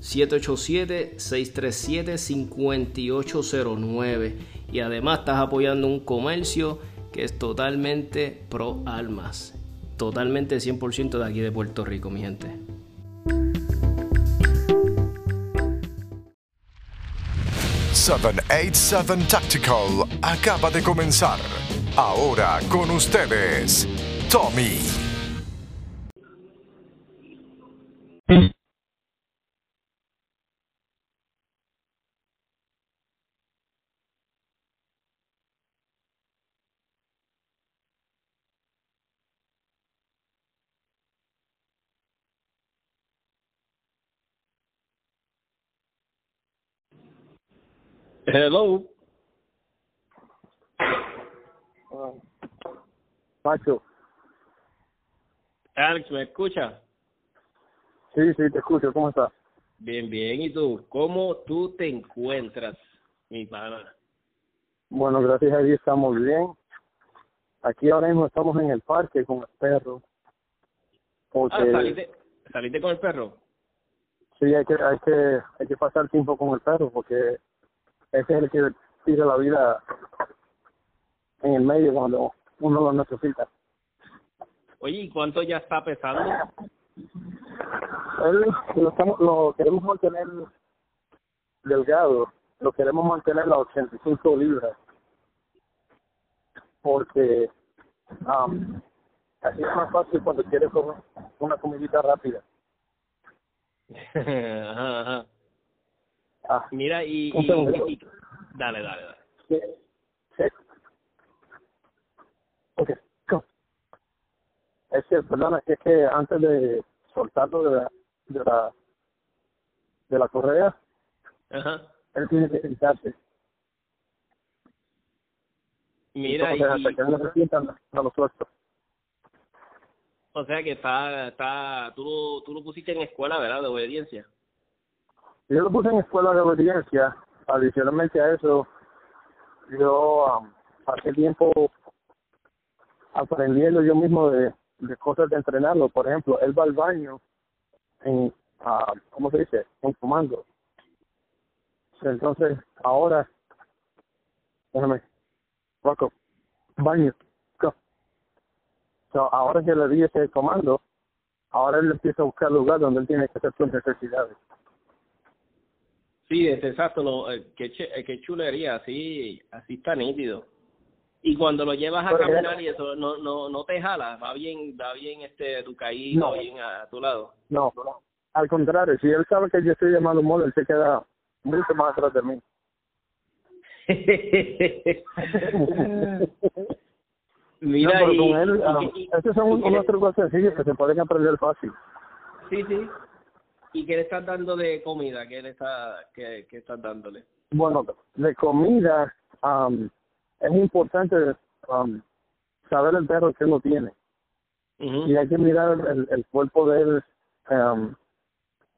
787-637-5809. Y además estás apoyando un comercio que es totalmente pro almas. Totalmente 100% de aquí de Puerto Rico, mi gente. ...787 Tactical acaba de comenzar. Ahora con ustedes, Tommy. Hello. Uh, Macho. Alex, ¿me escucha? Sí, sí, te escucho. ¿Cómo estás? Bien, bien. ¿Y tú? ¿Cómo tú te encuentras, mi pana? Bueno, gracias a Dios estamos bien. Aquí ahora mismo estamos en el parque con el perro. Porque... Ah, ¿saliste, ¿saliste con el perro? Sí, hay que, hay que, hay que pasar tiempo con el perro porque ese es el que tira la vida en el medio cuando uno lo necesita. Oye, ¿y cuánto ya está pesando? Él lo, estamos, lo queremos mantener delgado, lo queremos mantener a 85 libras, porque um, así es más fácil cuando quieres comer una comidita rápida. ajá, ajá. Ah, Mira, y, Dale, dale, dale. Sí. sí. Ok, Es que, perdona, es que antes de soltarlo de la, de la, de la correa, Ajá. él tiene que sentarse. Mira, y... Hasta que no se sientan, no lo suelto. O sea que está, está, tú, tú lo pusiste en escuela, ¿verdad? De obediencia. Yo lo puse en escuela de obediencia. Adicionalmente a eso, yo um, hace tiempo aprendiendo yo mismo de, de cosas de entrenarlo. Por ejemplo, él va al baño en, uh, ¿cómo se dice? En comando. Entonces, ahora, déjame, Rocco, baño, go. So, ahora que le di ese comando, ahora él empieza a buscar lugar donde él tiene que hacer sus necesidades. Sí, es exacto, lo, eh, qué, eh, qué chulería, así, así está nítido. Y cuando lo llevas a caminar y eso, no, no, no te jala, va bien, va bien este, tu caído, bien a, tu lado. No, no, al contrario, si él sabe que yo estoy llamando mal, él se queda mucho más atrás de mí. Mira, no, y, él, ah, estos son unos trucos sencillos que se pueden aprender fácil. Sí, sí, ¿Y qué le estás dando de comida? ¿Qué le está, qué, qué estás dándole? Bueno, de comida um, es importante um, saber el perro que uno tiene. y hay que mirar el, el cuerpo de él um,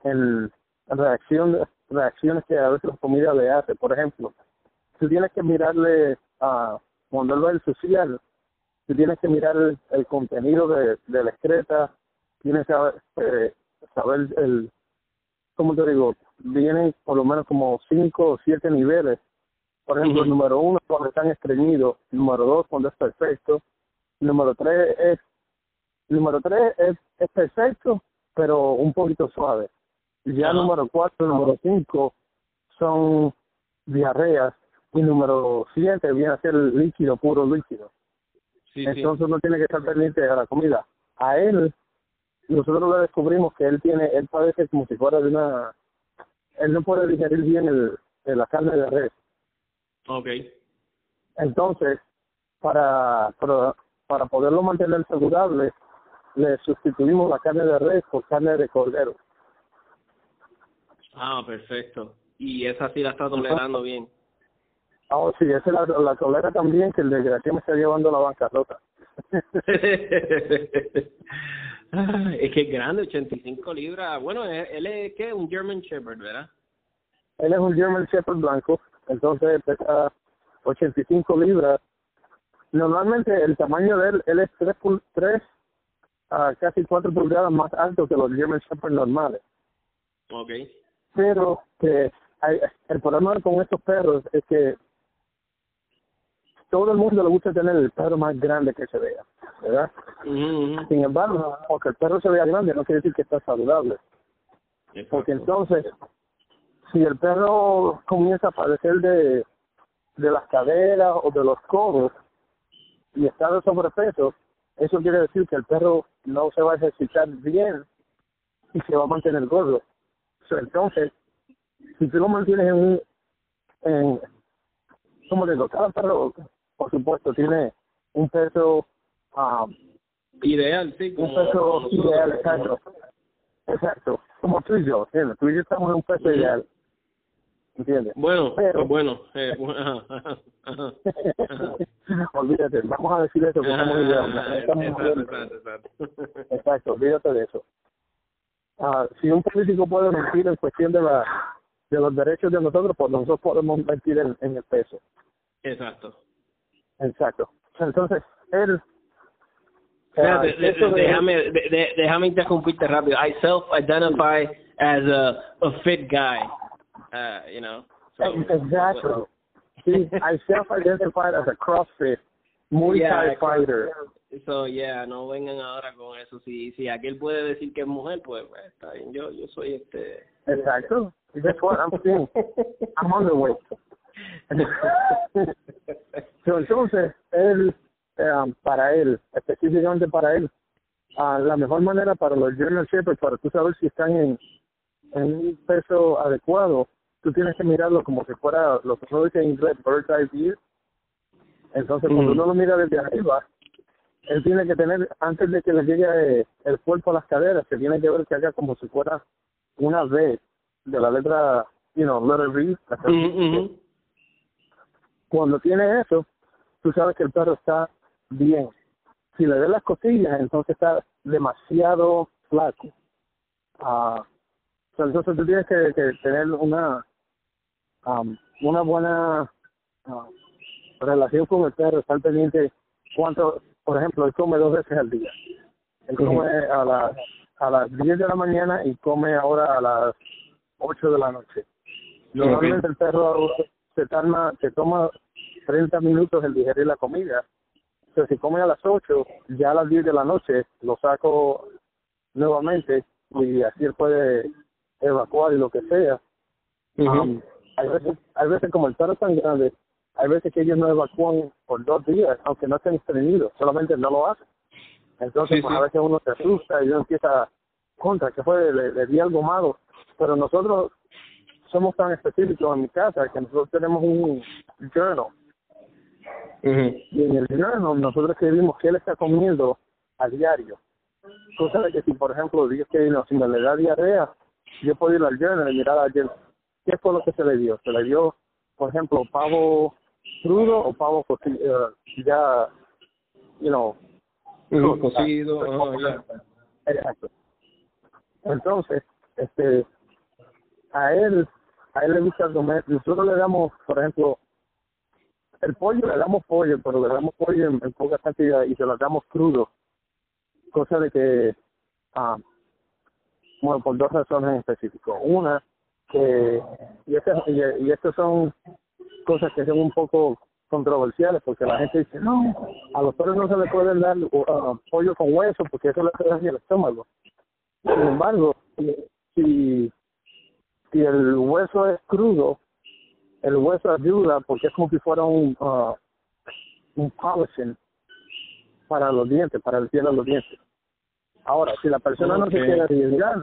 en reacción reacciones que a veces la comida le hace por ejemplo tú tienes que mirarle a cuando él va el social tú tienes que mirar el, contenido de, de, la excreta tienes que saber, eh, saber el como te digo vienen por lo menos como cinco o siete niveles. Por ejemplo, el número uno cuando están estreñidos, número dos cuando es perfecto, número tres es número tres es, es perfecto, pero un poquito suave. Ya número cuatro, número cinco son diarreas. Y número siete viene a ser líquido, puro líquido. Entonces uno tiene que estar pendiente de la comida. A él, nosotros le descubrimos que él tiene, él padece como si fuera de una, él no puede digerir bien el, la carne de res. Okay. Entonces, para, para, para poderlo mantener saludable, le sustituimos la carne de res por carne de cordero. Ah, perfecto. Y esa sí la está tolerando bien. Ah, sí, esa la, la tolera también, que el desgraciado me está llevando a la bancarrota. es que es grande, 85 libras. Bueno, él es, ¿qué? Un German Shepherd, ¿verdad? Él es un German Shepherd blanco entonces pesa 85 libras. Normalmente el tamaño de él, él es 3, 3 a casi 4 pulgadas más alto que los German Shepherd normales. Okay. Pero que hay, el problema con estos perros es que todo el mundo le gusta tener el perro más grande que se vea, ¿verdad? Sin embargo, aunque el perro se vea grande, no quiere decir que está saludable. Porque entonces, si el perro comienza a padecer de, de las caderas o de los codos y está de sobrepeso, eso quiere decir que el perro no se va a ejercitar bien y se va a mantener gordo. entonces, si tú lo mantienes en un, en, como digo, cada perro, por supuesto, tiene un peso um, ideal, sí, un peso ideal, exacto. Exacto, como tú y yo, tú y yo estamos en un peso ideal ¿entiendes? Bueno, Pero, bueno, eh, olvídate, vamos a decir eso, que estamos Exacto, olvídate de eso. Uh, si un político puede mentir en cuestión de la de los derechos de nosotros, pues nosotros podemos mentir en, en el peso. Exacto. Exacto. Entonces, él uh, déjame, de, déjame interrumpirte rápido. I self-identify as a, a fit guy. Uh, you know. So, exactly. See, I self-identified as a CrossFit Muay Thai fighter. So, yeah, no vengan ahora con eso. Si, si aquel puede decir que es mujer, pues, pues está bien. Yo, yo soy este. Exacto. That's what I'm saying. I'm underweight. so, entonces, él, um, para él, específicamente para él, uh, la mejor manera para los German Shepherds, para tú saber si están en, en un peso adecuado, tú tienes que mirarlo como si fuera lo que uno dice en inglés, bird's eye view. Entonces, cuando mm. uno lo mira desde arriba, él tiene que tener, antes de que le llegue el cuerpo a las caderas, se tiene que ver que haga como si fuera una V de la letra, you know, letter V. Mm, cuando tiene eso, tú sabes que el perro está bien. Si le ves las costillas, entonces está demasiado flaco. Ah, entonces tú tienes que, que tener una um, una buena uh, relación con el perro, estar pendiente cuánto, por ejemplo, él come dos veces al día. Él come a las a las 10 de la mañana y come ahora a las 8 de la noche. Normalmente el perro se, tarda, se toma 30 minutos el digerir la comida. Entonces, si come a las 8, ya a las 10 de la noche lo saco nuevamente y así él puede evacuar y lo que sea. Um, hay veces, hay veces como el perro es tan grande, hay veces que ellos no evacúan por dos días, aunque no estén estreñidos, solamente no lo hacen. Entonces, pues, a veces uno se asusta y uno empieza contra, que fue, le, le di algo malo. Pero nosotros somos tan específicos en mi casa que nosotros tenemos un journal. Y en el journal nosotros escribimos qué él está comiendo a diario. De que si, por ejemplo, dios que no, si me le da diarrea, yo puedo ir al journal y mirar ayer ¿qué fue lo que se le dio? Se le dio, por ejemplo, pavo crudo o pavo uh, ya, you know, cocido, Exacto. Entonces, este, a él, a él le gusta comer, nosotros le damos, por ejemplo, el pollo, le damos pollo, pero le damos pollo en, poca cantidad y se lo damos crudo, cosa de que, ah, bueno, por dos razones en específico. Una, que, y, estas y, estas son cosas que son un poco controversiales porque la gente dice, no, a los perros no se les puede dar uh, pollo con hueso porque eso le hace daño el estómago. Sin embargo, si, si el hueso es crudo, el hueso ayuda porque es como si fuera un, uh, un polishing para los dientes, para el cielo de los dientes. Ahora, si la persona no se quiere arriesgar,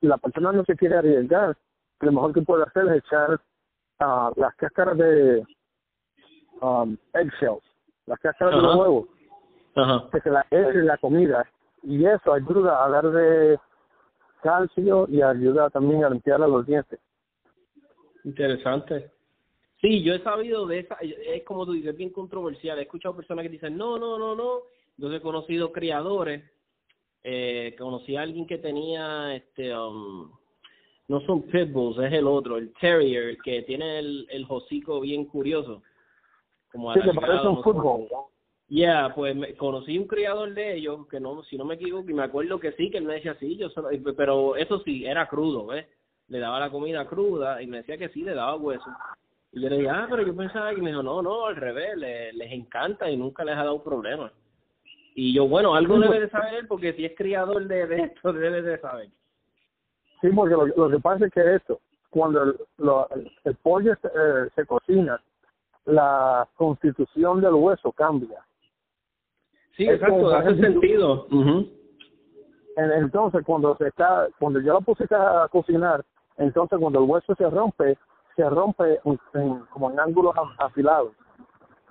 si la persona no se quiere arriesgar, lo mejor que puede hacer es echar uh, las cáscaras de um, eggshells, las cáscaras de los huevos, que se la eche en la comida y eso ayuda a darle calcio y ayuda también a limpiar los dientes. Interesante. Sí, yo he sabido de esa, es como tú dices, bien controversial. He escuchado personas que dicen, no, no, no, no. Yo he conocido criadores, eh, conocí a alguien que tenía, este, um, no son pitbulls, es el otro, el terrier, que tiene el, el hocico bien curioso. Como sí, que parece un fútbol. Ya, pues conocí un criador de ellos, que no, si no me equivoco, y me acuerdo que sí, que él me decía sí, yo pero eso sí, era crudo, ¿ves? Le daba la comida cruda y me decía que sí, le daba hueso. Y yo le dije, ah, pero yo pensaba que me dijo, no, no, al revés, les encanta y nunca les ha dado problema. Y yo, bueno, algo debe de saber porque si es criador de, de esto, debe de saber. Sí, porque lo, que pasa es que esto, cuando el, el, pollo se, eh, se cocina, la constitución del hueso cambia. Sí, exacto, hace sentido. Entonces, cuando se está, cuando yo lo puse a cocinar, entonces cuando el hueso se rompe, se rompe como en ángulos afilados.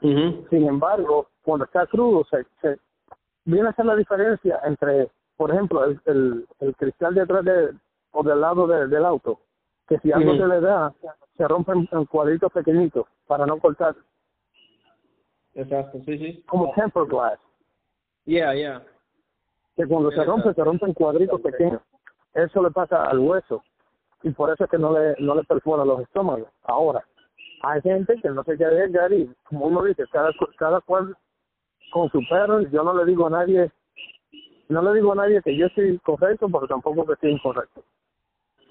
Sin embargo, cuando está crudo, se, se viene a ser la diferencia entre, por ejemplo, el, el, el cristal detrás de, o del lado del auto, que si algo se le da, se rompen en cuadritos pequeñitos para no cortar. Exacto, sí, sí. Como temper glass. Yeah, yeah. Que cuando se rompe, se rompen cuadritos pequeños. Eso le pasa al hueso y por eso es que no le, no le perfora los estómagos. Ahora, hay gente que no se quiere llegar y, como uno dice, cada, cada cual con su perro, yo no le digo a nadie, no le digo a nadie que yo estoy correcto, pero tampoco que estoy incorrecto.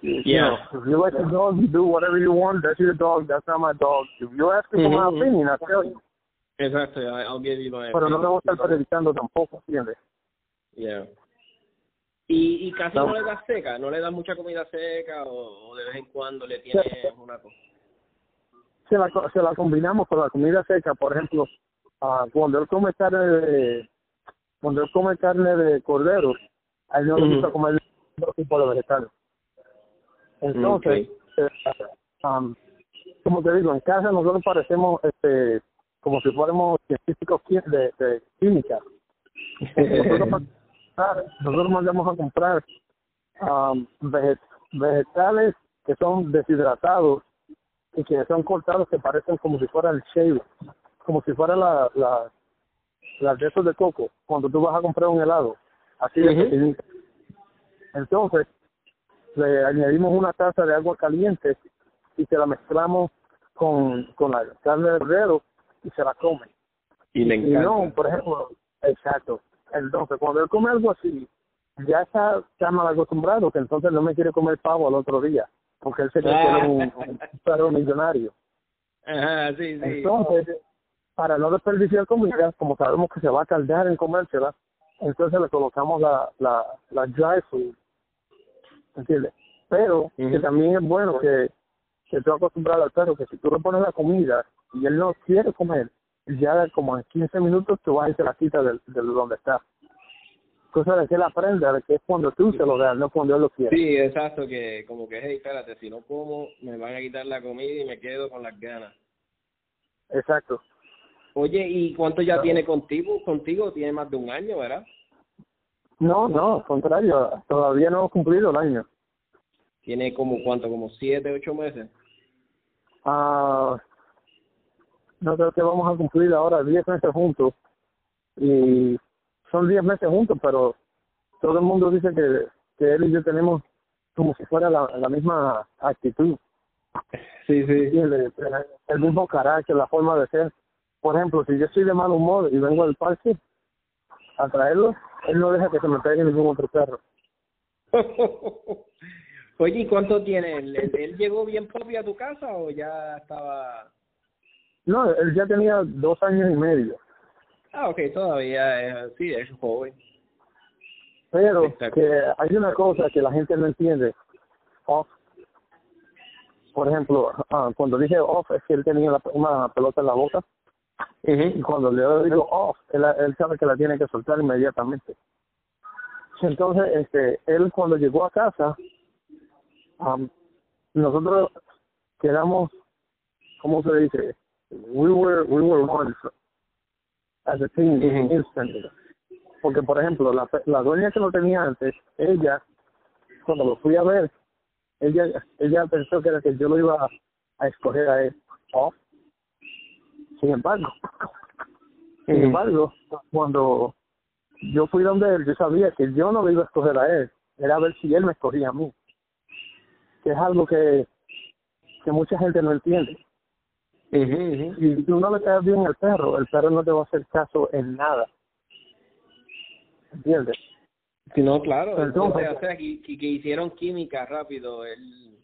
Yeah. if you let your dog do whatever you want, that's your dog, that's not my dog. If you ask me for my opinion, I tell you. Exacto, I'll give you my Pero no me voy a estar predicando tampoco, ¿entiendes? Yeah. Y, y casi no. le das seca, no le das mucha comida seca o, de vez en cuando le tienes una cosa. Se la, se la combinamos con la comida seca, por ejemplo, uh, cuando él come carne de, cuando él come carne de cordero, a él no le gusta comer otro tipo de vegetales. Entonces, eh, um, como te digo, en casa nosotros parecemos este como si fuéramos científicos de, de química. Nosotros, nosotros mandamos a comprar um, vegetales que son deshidratados y que son cortados que parecen como si fuera el shave, como si fuera la, la, las de esos de coco, cuando tú vas a comprar un helado, así de Entonces, le añadimos una taza de agua caliente y se la mezclamos con, con la carne de cordero y se la come. Y le encanta. no, por ejemplo, exacto. Entonces, cuando él come algo así, ya está, está mal acostumbrado, que entonces no me quiere comer pavo al otro día, porque él se cree que es un, perro millonario. Ajá, sí, sí. Entonces, para no desperdiciar comida, como sabemos que se va a caldear en comérsela, entonces le colocamos la, la, la dry food, ¿entiendes? Pero que también es bueno que, que tú acostumbras al perro que si tú le pones la comida y él no quiere comer, ya como en 15 minutos tú vas y se la quita de, de donde está. Cosa de que él aprenda que es cuando tú se lo das, no cuando él lo quiere. Sí, exacto, que como que, hey, espérate, si no como, me van a quitar la comida y me quedo con las ganas. Exacto. Oye, ¿y cuánto ya tiene contigo? Contigo tiene más de un año, ¿verdad? No, no, al contrario, todavía no hemos cumplido el año. ¿Tiene como cuánto, como siete, ocho meses? Ah, no creo que vamos a cumplir ahora 10 meses juntos y son 10 meses juntos, pero todo el mundo dice que, que él y yo tenemos como si fuera la, la misma actitud. Sí, sí. El, el, mismo carácter, la forma de ser. Por ejemplo, si yo estoy de mal humor y vengo al parque a traerlo, él no deja que se me pegue ningún otro perro. Oye, ¿y cuánto tiene él? ¿Él, llegó bien propio a tu casa o ya estaba...? No, él ya tenía dos años y medio. Ah, ok, todavía es, sí, es joven. Pero que hay una cosa que la gente no entiende. Off. Por ejemplo, ah, cuando dije off es que él tenía una pelota en la boca. Y cuando le digo off, él, él sabe que la tiene que soltar inmediatamente. Entonces, este, él cuando llegó a casa, um, nosotros quedamos, ¿cómo se dice? We were, we were one as a team instantly. Porque, por ejemplo, la, la dueña que lo tenía antes, ella, cuando lo fui a ver, ella ella pensó que era que yo lo iba a, a escoger a él. Oh. Sin embargo, sin embargo, cuando yo fui donde él, yo sabía que yo no lo iba a escoger a él, era a ver si él me escogía a mí. Que es algo que, que mucha gente no entiende. Si tú no le caes bien al perro, el perro no te va a hacer caso en nada. ¿Entiendes? Si no, claro. Entonces, o sea, que, que, hicieron química rápido. Él...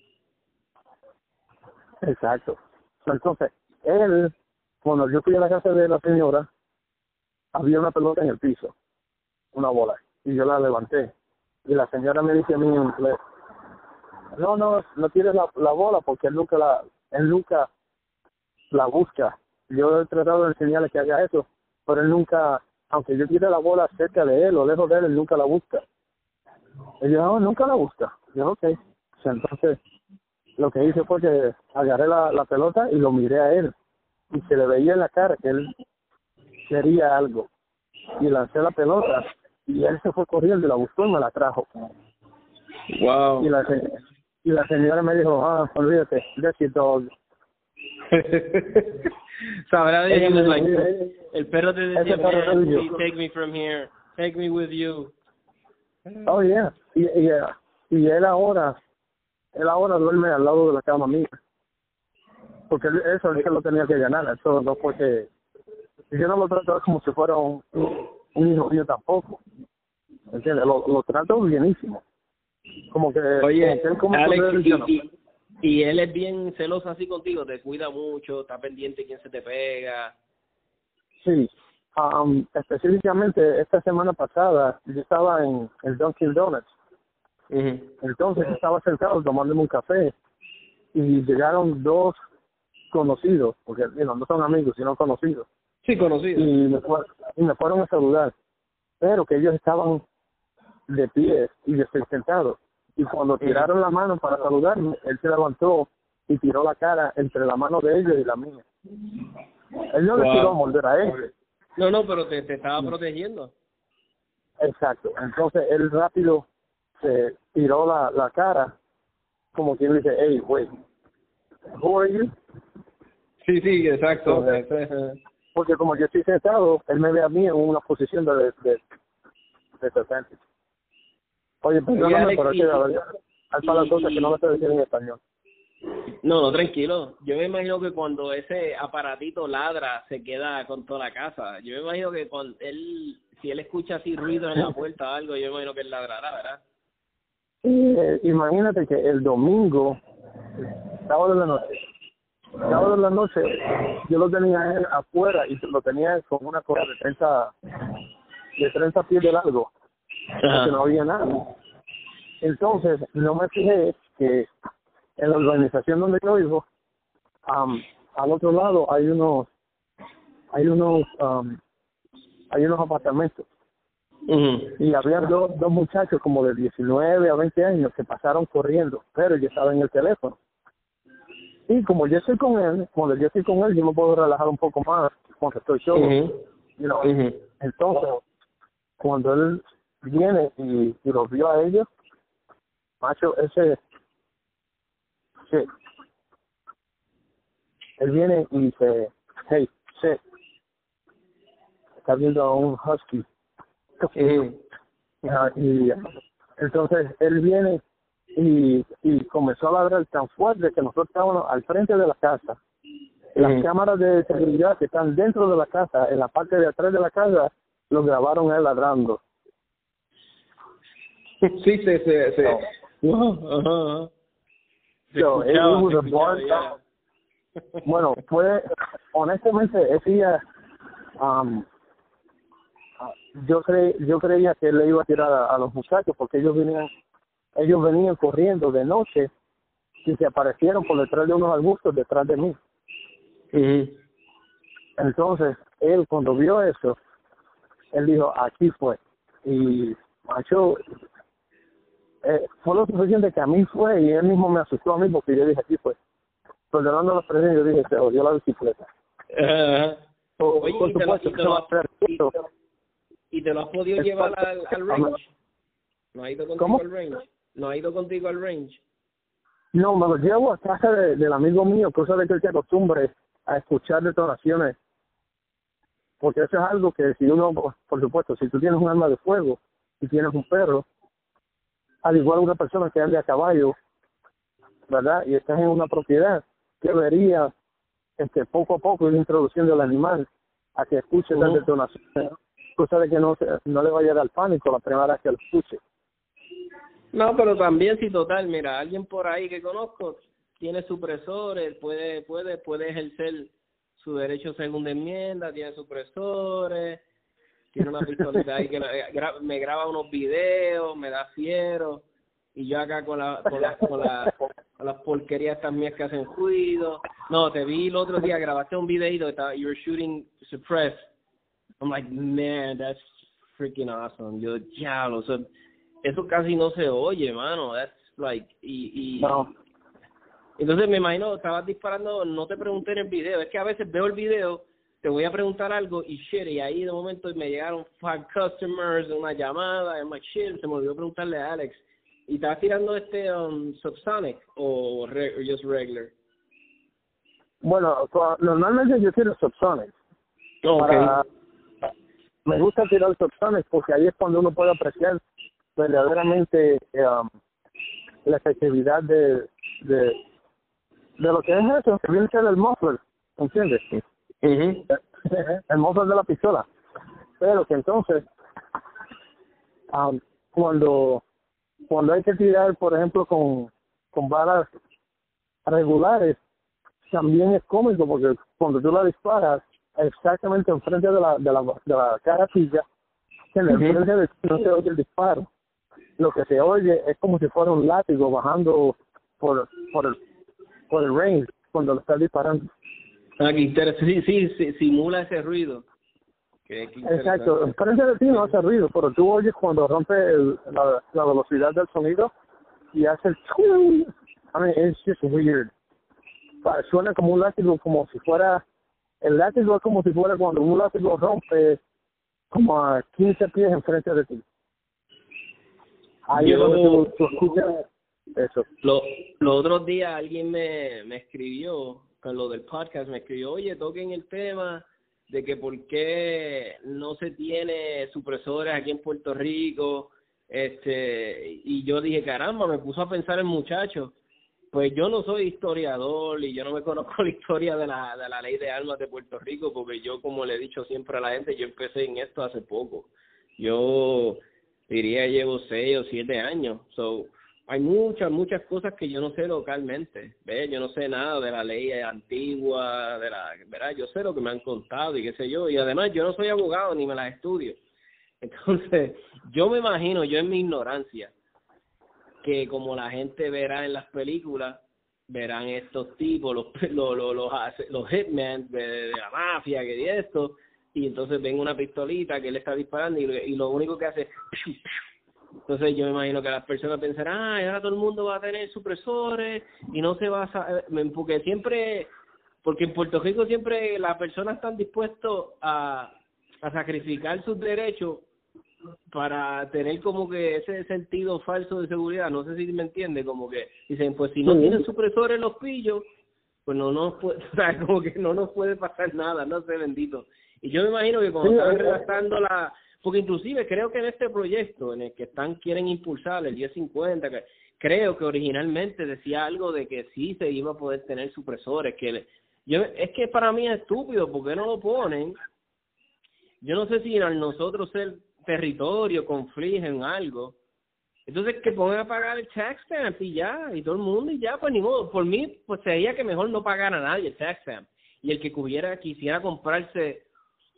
Exacto. Entonces, él, cuando yo fui a la casa de la señora, había una pelota en el piso una bola y yo la levanté y la señora me dice a mí no no no tienes la, la bola porque él nunca la él nunca la busca yo he tratado de enseñarle que haga eso pero él nunca aunque yo tire la bola cerca de él o lejos de él él nunca la busca y yo no, nunca la busca yo ok entonces lo que hice fue que agarré la, la pelota y lo miré a él y se le veía en la cara que él quería algo y lancé la pelota y él se fue corriendo y la buscó y me la trajo. Wow. Y la, y la señora me dijo, ah, olvídate, that's your dog. Sabrá de ellos, like, el perro te decía, take me from here, take me with you. Oh, yeah. Y, y, y él ahora, él ahora duerme al lado de la cama mía. Porque eso él se lo tenía que ganar, eso no fue que yo no lo trato como si fuera un, un hijo mío tampoco. ¿Entiendes? Lo, lo trato bienísimo. Como que... Oye, como Alex, y, y, él es bien celoso así contigo, te cuida mucho, está pendiente quién se te pega. Sí. Um, específicamente esta semana pasada yo estaba en el Dunkin' Donuts. Entonces estaba sentado tomándome un café y llegaron dos conocidos, porque no son amigos, sino conocidos. Sí, conocido. Y me, y me fueron a saludar, pero que ellos estaban de pie y yo sentado. Y cuando tiraron la mano para saludarme, él se levantó y tiró la cara entre la mano de ellos y la mía. Él no le a morder a él. No, no, pero te, te estaba protegiendo. Exacto. Entonces él rápido se tiró la, la cara, como quien dice, hey, wait, who are you? Sí, sí, exacto porque como yo estoy sentado, él me ve a mí en una posición de, de, de Oye, perdóname, pero es que la verdad, hay para cosas que no me estoy diciendo en español. No, no, tranquilo. Yo me imagino que cuando ese aparatito ladra, se queda con toda la casa. Yo me imagino que cuando él, si él escucha así ruido en la puerta o algo, yo me imagino que él ladrará, ¿verdad? Eh, imagínate que el domingo, sábado de la noche, sábado de la noche yo lo tenía él afuera y lo tenía con una cosa de 30 de 30 pies de largo porque no había nada. Entonces no me fijé que en la organización donde yo vivo al otro lado hay unos hay unos hay unos apartamentos. Y había dos, dos muchachos como de 19 a 20 años que pasaron corriendo pero yo estaba en el teléfono. Y como yo estoy con él, cuando yo estoy con él, yo me puedo relajar un poco más cuando estoy solo. Entonces, cuando él viene y, y los vio a ellos, macho, ese, sí, él viene y dice, hey, sí, está viendo a un husky y entonces él viene y, y comenzó a ladrar tan fuerte que nosotros estábamos al frente de la casa. Las cámaras de seguridad que están dentro de la casa, en la parte de atrás de la casa, lo grabaron él ladrando. Sí, sí, sí. sí. bueno, fue, honestamente, ese día, um, yo, cre yo creía que le iba a tirar a, los muchachos porque ellos venían, ellos venían corriendo de noche y se aparecieron por detrás de unos arbustos detrás de mí. y Entonces, él cuando vio eso, él dijo, aquí fue. Y macho, eh, fue lo suficiente que a mí fue y él mismo me asustó a mí porque yo dije, aquí fue. Perdonando los presentes, yo dije, se odió la bicicleta. Oye, y, te lo, y, te lo, has podido llevar al, al range. ¿No ha ido contigo al range? ¿No ha ido contigo al range? No, me lo llevo a casa de, del amigo mío, cosa de que él se acostumbre a escuchar detonaciones. Porque eso es algo que si uno, por supuesto, si tú tienes un arma de fuego y tienes un perro, al igual una persona que ande a caballo, ¿verdad? Y estás en una propiedad, debería este, poco a poco ir introduciendo al animal a que escuche las detonaciones, cosa de que no, no le vaya a dar pánico la primera vez que lo escuche. No, pero también si total, mira, alguien por ahí que conozco tiene supresores, puede puede puede ejercer su derecho segunda enmienda, tiene supresores, tiene una pistolita ahí que me graba unos videos, me da fiero y yo acá con la con, la, con, la, con las porquerías también que hacen ruido. No, te vi el otro día, grabaste un videito, estaba, you were shooting suppress. I'm like, man, that's freaking awesome. Yo, ya, o sea, eso casi no se oye, mano. That's like, y, y no. entonces me imagino, estabas disparando, no te pregunté en el video, es que a veces veo el video te voy a preguntar algo y shit, y ahí de momento me llegaron five customers, una llamada, en my shit, se me olvidó preguntarle a Alex, ¿y estás tirando este um, subsonic o just regular? Bueno, normalmente yo tiro subsonic. Okay. me gusta tirar subsonic porque ahí es cuando uno puede apreciar verdaderamente um, la efectividad de, de, de lo que es eso, que viene a ser el muffler, ¿entiendes? El motor de la pistola. Pero que entonces, um, cuando cuando hay que tirar, por ejemplo, con, con balas regulares, también es cómico porque cuando tú la disparas exactamente enfrente de la, de la, de la caracilla, en el frente de no se oye el disparo. Lo que se oye es como si fuera un látigo bajando por, por, el, por el range cuando lo estás disparando. Ah, Sí, sí, simula ese ruido. Exacto, frente de ti no hace ruido, pero tú oyes cuando rompe el, la, la velocidad del sonido y hace el... I mean, it's just weird. Suena como un látigo, como si fuera... El látigo es como si fuera cuando un látigo rompe como a 15 pies enfrente de ti. Ahí Yo, es donde tú, escuchas eso. Lo, los otros días alguien me, me escribió con lo del podcast, me escribió, oye, toquen el tema de que por qué no se tiene supresores aquí en Puerto Rico, este, y yo dije, caramba, me puso a pensar el muchacho, pues yo no soy historiador y yo no me conozco la historia de la, de la ley de armas de Puerto Rico, porque yo, como le he dicho siempre a la gente, yo empecé en esto hace poco. Yo diría llevo seis o siete años, so hay muchas, muchas cosas que yo no sé localmente, ¿ves? Yo no sé nada de la ley antigua, de la, ¿verdad? Yo sé lo que me han contado y qué sé yo, y además yo no soy abogado ni me las estudio. Entonces, yo me imagino, yo en mi ignorancia, que como la gente verá en las películas, verán estos tipos, los los los, los, los hitmen de, la mafia, que de esto, y entonces ven una pistolita que él está disparando y, y lo único que hace es entonces yo me imagino que las personas pensarán, ah, ahora todo el mundo va a tener supresores y no se va a... Porque siempre, porque en Puerto Rico siempre las personas están dispuestos a, a sacrificar sus derechos para tener como que ese sentido falso de seguridad, no sé si me entiende, como que dicen, pues si no tienen supresores los pillos, pues no nos puede, o sea, como que no nos puede pasar nada, no sé, bendito. Y yo me imagino que cuando estaban redactando la, porque inclusive creo que en este proyecto en el que están quieren impulsar el 1050, que creo que originalmente decía algo de que sí se iba a poder tener supresores, que yo es que para mí es estúpido, porque no lo ponen? Yo no sé si al nosotros ser territorio confligen algo, entonces que pongan a pagar el tax stamp y ya, y todo el mundo y ya, pues ni modo. Por mí, pues sería que mejor no pagara a nadie el tax stamp. Y el que cubiera, quisiera comprarse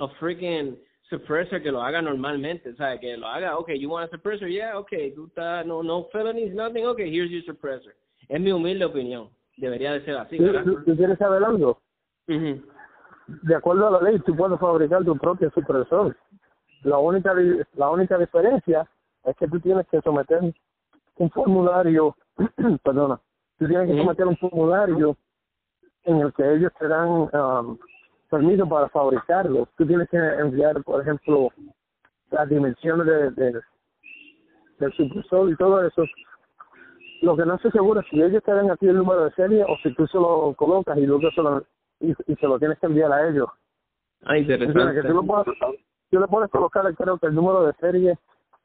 a freaking suppressor que lo haga normalmente, ¿sabes? Que lo haga, okay, you want a suppressor, yeah, okay, tú estás, no, no felonies, nothing, okay, here's your suppressor. Es mi humilde opinión, debería de ser así, ¿verdad? ¿Tú, quieres saber algo? De acuerdo a la ley, tú puedes fabricar tu propio supresor. La única, la única diferencia es que tú tienes que someter un formulario, perdona, tú tienes que someter un formulario en el que ellos te dan um, permiso para fabricarlo. Tú tienes que enviar, por ejemplo, las dimensiones de, de, del supresor y todo eso. Lo que no estoy seguro es si ellos te dan aquí el número de serie o si tú se lo colocas y luego se lo, y, se lo tienes que enviar a ellos. Ah, interesante. Que tú, tú le puedes colocar, creo que el número de serie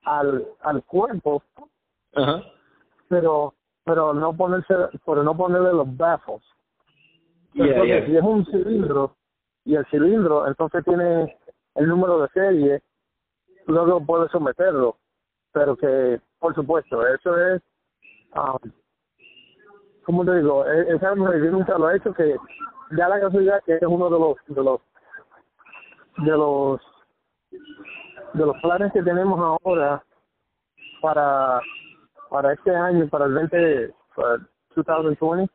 al, al cuerpo, Ajá. pero pero no ponerse, pero no ponerle los baffles. Si es un cilindro, y el cilindro entonces tiene el número de serie, luego puedes someterlo, pero que, por supuesto, eso es, um, ¿cómo te digo? E-, es, algo que yo nunca lo he hecho, que ya la casualidad que es uno de los, de los, de los, de los planes que tenemos ahora para, para este año, para el 20, para 2020,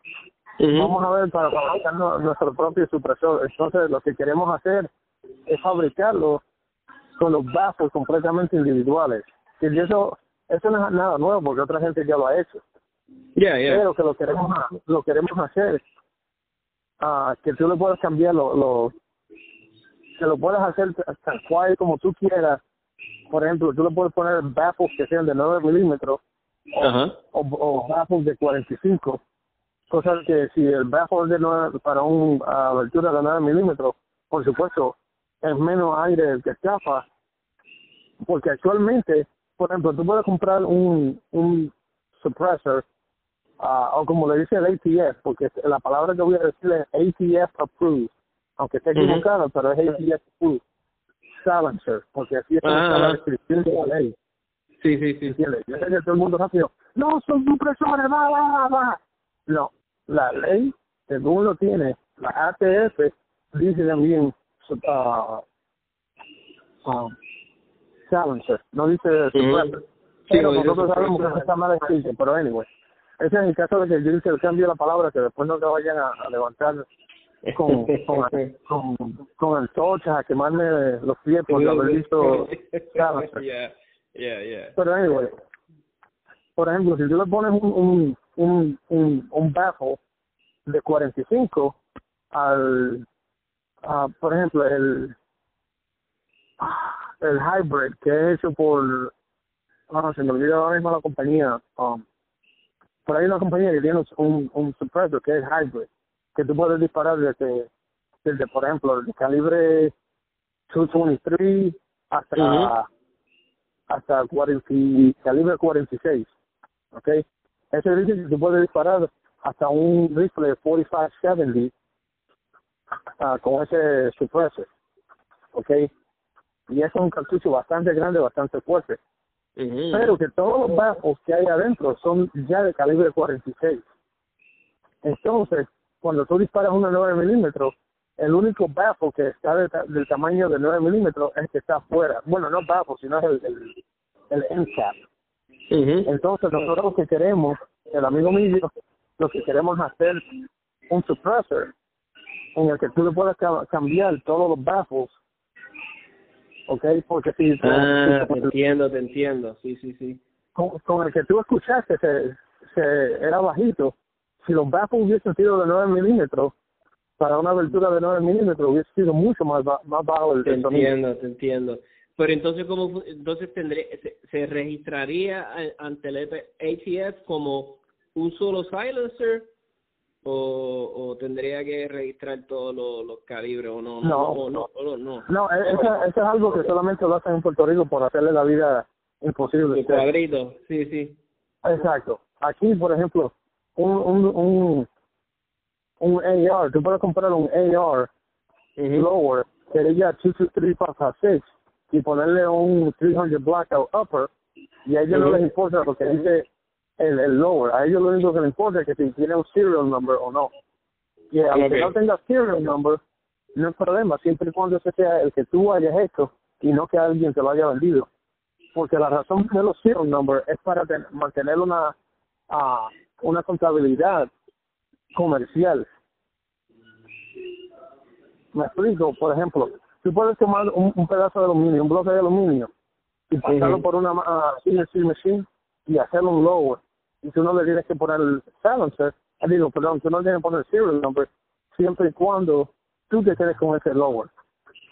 Vamos a ver para fabricar nuestro propio supresor. Entonces, lo que queremos hacer es fabricarlo con los baffles completamente individuales. Y eso, eso no es nada nuevo porque otra gente ya lo ha hecho. Pero que lo queremos, lo queremos hacer, uh, que tú le puedas cambiar lo, lo, que lo puedas hacer tan cual como tú quieras. Por ejemplo, tú le puedes poner baffles que sean de 9 milímetros o, o, baffles de 45 cosa que si el bajo de para una abertura de 9 milímetros, por supuesto, es menos aire el que escapa, porque actualmente, por ejemplo, tú puedes comprar un, un suppressor, uh, o como le dice el ATF, porque la palabra que voy a decir es ATF approved, aunque esté equivocado, pero es ATF approved, silencer, porque así es la descripción de la ley. Sí, sí, sí. Yo sé que todo el mundo rápido, no, son supresores, va, va, va. No, la ley, según lo tiene, la ATF dice también uh, uh, silencer, no dice uh pero nosotros sabemos que está mal escrito, pero anyway. Ese es el caso de que yo dice el cambio de la palabra, que después no te vayan a, levantar con, con, con, con antorchas, a quemarme los pies por haber visto yeah, yeah, yeah. Pero anyway, por ejemplo, si tú le pones un, un, un, un, un bajo de 45 al, uh, por ejemplo, el, el hybrid que es hecho por, ah, se me olvidó ahora mismo la compañía, um, por ahí una compañía que tiene un, un suppressor que es hybrid, que tú puedes disparar desde, desde por ejemplo, el calibre 223 hasta, hasta 40, calibre 46 ¿ok? Ese que se puede disparar hasta un rifle de 45-70 uh, con ese suppressor, ¿ok? Y es un cartucho bastante grande, bastante fuerte. Pero que todos los bajos que hay adentro son ya de calibre 46. Entonces, cuando tú disparas una 9 milímetros, el único bafo que está del tamaño de 9 milímetros es que está afuera. Bueno, no bafo, sino es el, el, el end cap. Entonces, nosotros lo que queremos, el amigo mío, lo que queremos hacer un suppressor en el que tú le puedas cambiar todos los baffles, ¿ok? Porque si... Ah, te entiendo, te entiendo, sí, sí, sí. Con, el que tú escuchaste se, se era bajito, si los baffles hubiesen sido de 9 milímetros, para una abertura de 9 milímetros hubiese sido mucho más, más bajo el, te entiendo, te entiendo. Pero entonces, ¿cómo, entonces tendría, se, registraría ante el ATF como un solo silencer o, o tendría que registrar todos los, calibres o no? No, no, no, no. No, e, eso, es algo que solamente lo hacen en Puerto Rico por hacerle la vida imposible. El cuadrito, sí, sí. Exacto. Aquí, por ejemplo, un, un, un, un AR, tú puedes comprar un AR lower que diga 223 y ponerle un 300 blackout upper y a ellos no les importa porque dice el, el lower. A ellos lo único que les importa es que si tiene un serial number o no. Y aunque no tenga serial number, no hay problema, siempre y cuando ese sea el que tú hayas hecho y no que alguien te lo haya vendido. Porque la razón de los serial number es para mantener una, uh, una contabilidad comercial. Me explico, por ejemplo, tú puedes tomar un, pedazo de aluminio, un bloque de aluminio, y pasarlo por una uh, CNC machine y hacerlo un lower y tú no le tienes que poner el silencer, eh, digo, perdón, tú no le tienes que poner el serial number siempre y cuando tú te quedes con ese lower.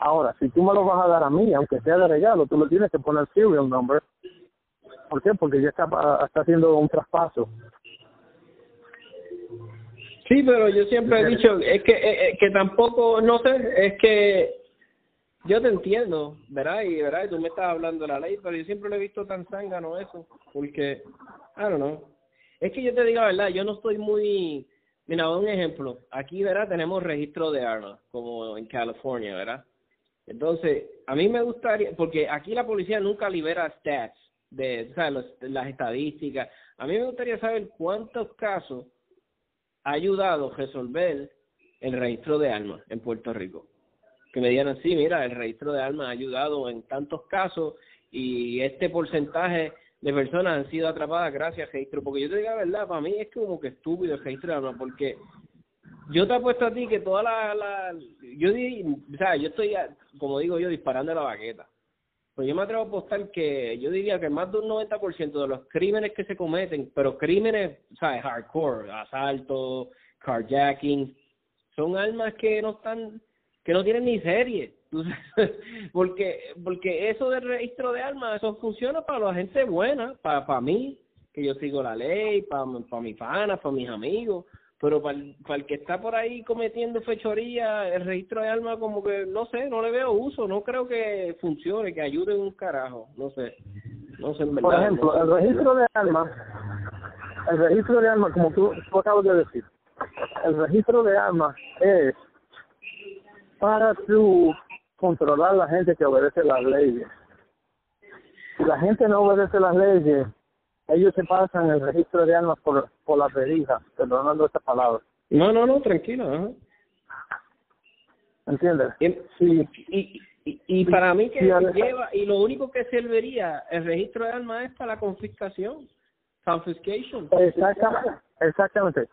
Ahora, si tú me lo vas a dar a mí, aunque sea de regalo, tú le tienes que poner el serial number. ¿Por qué? Porque ya está, está haciendo un traspaso. Sí, pero yo siempre he dicho, es que, eh, eh, que tampoco, no sé, es que yo te entiendo, ¿verdad? Y, ¿verdad? tú me estás hablando de la ley, pero yo siempre lo he visto tan zángano eso, porque, I don't know, es que yo te digo la verdad, yo no estoy muy... Mira, un ejemplo. Aquí, ¿verdad? Tenemos registro de armas, como en California, ¿verdad? Entonces, a mí me gustaría, porque aquí la policía nunca libera stats, de, ¿sabes? las estadísticas. A mí me gustaría saber cuántos casos ha ayudado a resolver el registro de armas en Puerto Rico. Que me digan así, mira, el registro de armas ha ayudado en tantos casos y este porcentaje de personas han sido atrapadas gracias al registro. Porque yo te digo la verdad, para mí es como que estúpido el registro de armas, porque yo te apuesto a ti que toda la... yo, o sea, yo estoy, como digo yo, disparando la baqueta. Pues yo me atrevo a apostar que yo diría que más de un 90% de los crímenes que se cometen, pero crímenes, ¿sabes? Hardcore, asalto, carjacking, son armas que no están, que no tienen ni serie. porque porque eso del registro de armas, eso funciona para la gente buena, para, para mí, que yo sigo la ley, para, para mis panas, para mis amigos, pero para el, para el que está por ahí cometiendo fechoría, el registro de armas como que, no sé, no le veo uso, no creo que funcione, que ayude un carajo, no sé, no sé Por ejemplo, el registro de armas, el registro de armas, como tú, tú acabas de decir, el registro de armas es para tu controlar a la gente que obedece las leyes. Si la gente no obedece las leyes, ellos se pasan el registro de armas por, por las verijas, perdonando esta palabra. No, no, no, tranquilo. ¿Entiendes? sí. y, y, y para mí que lleva, y lo único que serviría el registro de armas es para la confiscación, confiscation. Exactamente, exactamente.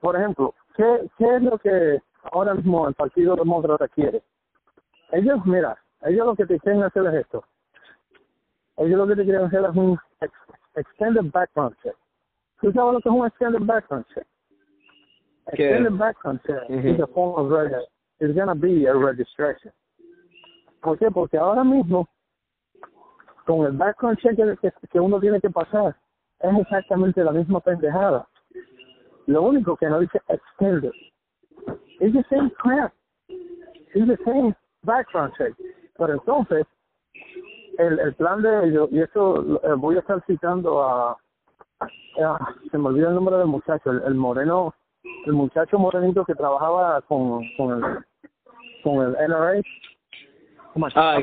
Por ejemplo, ¿qué, ¿qué es lo que ahora mismo el Partido Demócrata quiere? Ellos, mira, ellos lo que te quieren hacer es esto. Ellos lo que te quieren hacer es un extended background check. ¿Tú sabes lo que es un extended background check? Extended background check is a form of registration. It's going to be a registration. ¿Por qué? Porque ahora mismo, con el background check que, que uno tiene que pasar, es exactamente la misma pendejada. Lo único que no dice extended. It's the same crap. It's the same background check. Pero entonces, el, el plan de ellos, y eso eh, voy a estar citando a, se me olvida el nombre del muchacho, el, moreno, el muchacho morenito que trabajaba con, con el con el NRA. Ah,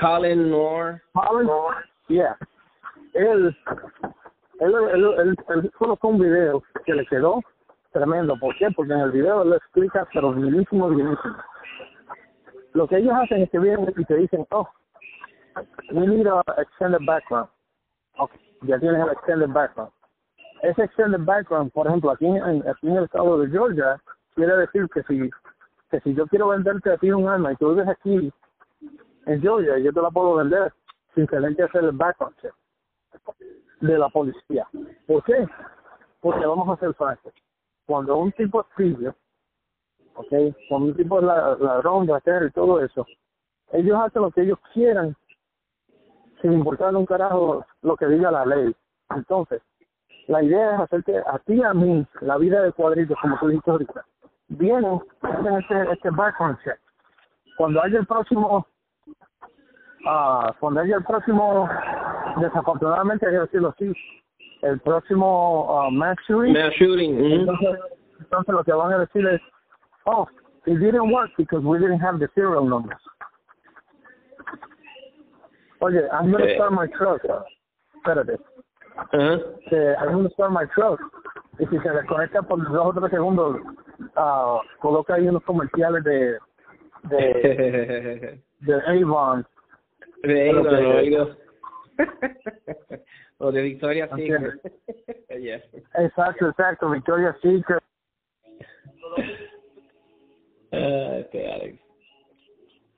Colin Moore. Colin Moore, yeah. Él, él, él, él, él colocó un video que le quedó tremendo. ¿Por qué? Porque en el video él explica, pero bienísimo, bienísimo lo que ellos hacen es que vienen y te dicen, oh, we need a extended background. Okay, ya tienes el extended background. Ese extended background, por ejemplo, aquí en, aquí en el estado de Georgia, quiere decir que si que si yo quiero venderte a ti un arma y tú vives aquí en Georgia, yo te la puedo vender sin tener que hacer el background de la policía. ¿Por qué? Porque vamos a hacer fácil. Cuando un tipo es ¿ok? Con un tipo de ladrón, hacer y todo eso. Ellos hacen lo que ellos quieran, sin importar un carajo lo que diga la ley. Entonces, la idea es hacerte a ti a mí la vida de cuadritos, como tú dijiste ahorita. Hacen este, este background check. Cuando haya el próximo, ah cuando haya el próximo, desafortunadamente hay que decirlo así, el próximo uh, mass shooting, Mass shooting. ujú. entonces, entonces lo que van a decir es, oh, it didn't work because we didn't have the serial numbers. Oye, I'm going to Eh. start my truck. Espérate. Ajá. Que I'm going to start my truck. Y si se desconecta por dos o tres segundos, ah, coloca ahí unos comerciales de, de, de Avon. De Avon, que- o de Victoria. Secret. Exacto, exacto. Victoria's Secret. Ah, este Alex.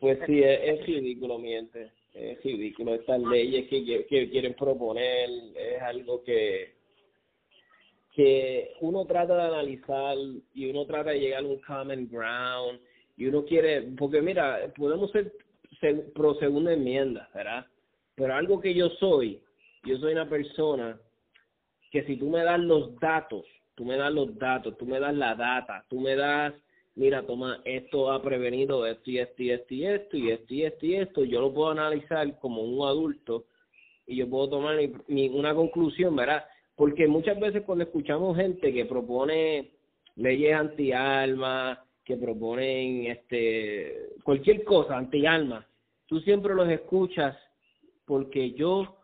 Pues sí, es, es ridículo, miente. Es ridículo. Estas leyes que, que, quieren proponer es algo que que uno trata de analizar y uno trata de llegar a un common ground y uno quiere, porque mira, podemos ser se- pro segunda enmienda, ¿verdad? Pero algo que yo soy, yo soy una persona que si tú me das los datos, tú me das los datos, tú me das la data, tú me das, mira, toma, esto ha prevenido esto y esto y esto y esto y esto y esto y esto, yo lo puedo analizar como un adulto y yo puedo tomar mi, una conclusión, ¿verdad? Porque muchas veces cuando escuchamos gente que propone leyes anti-alma, que proponen este cualquier cosa anti-alma, tú siempre los escuchas porque yo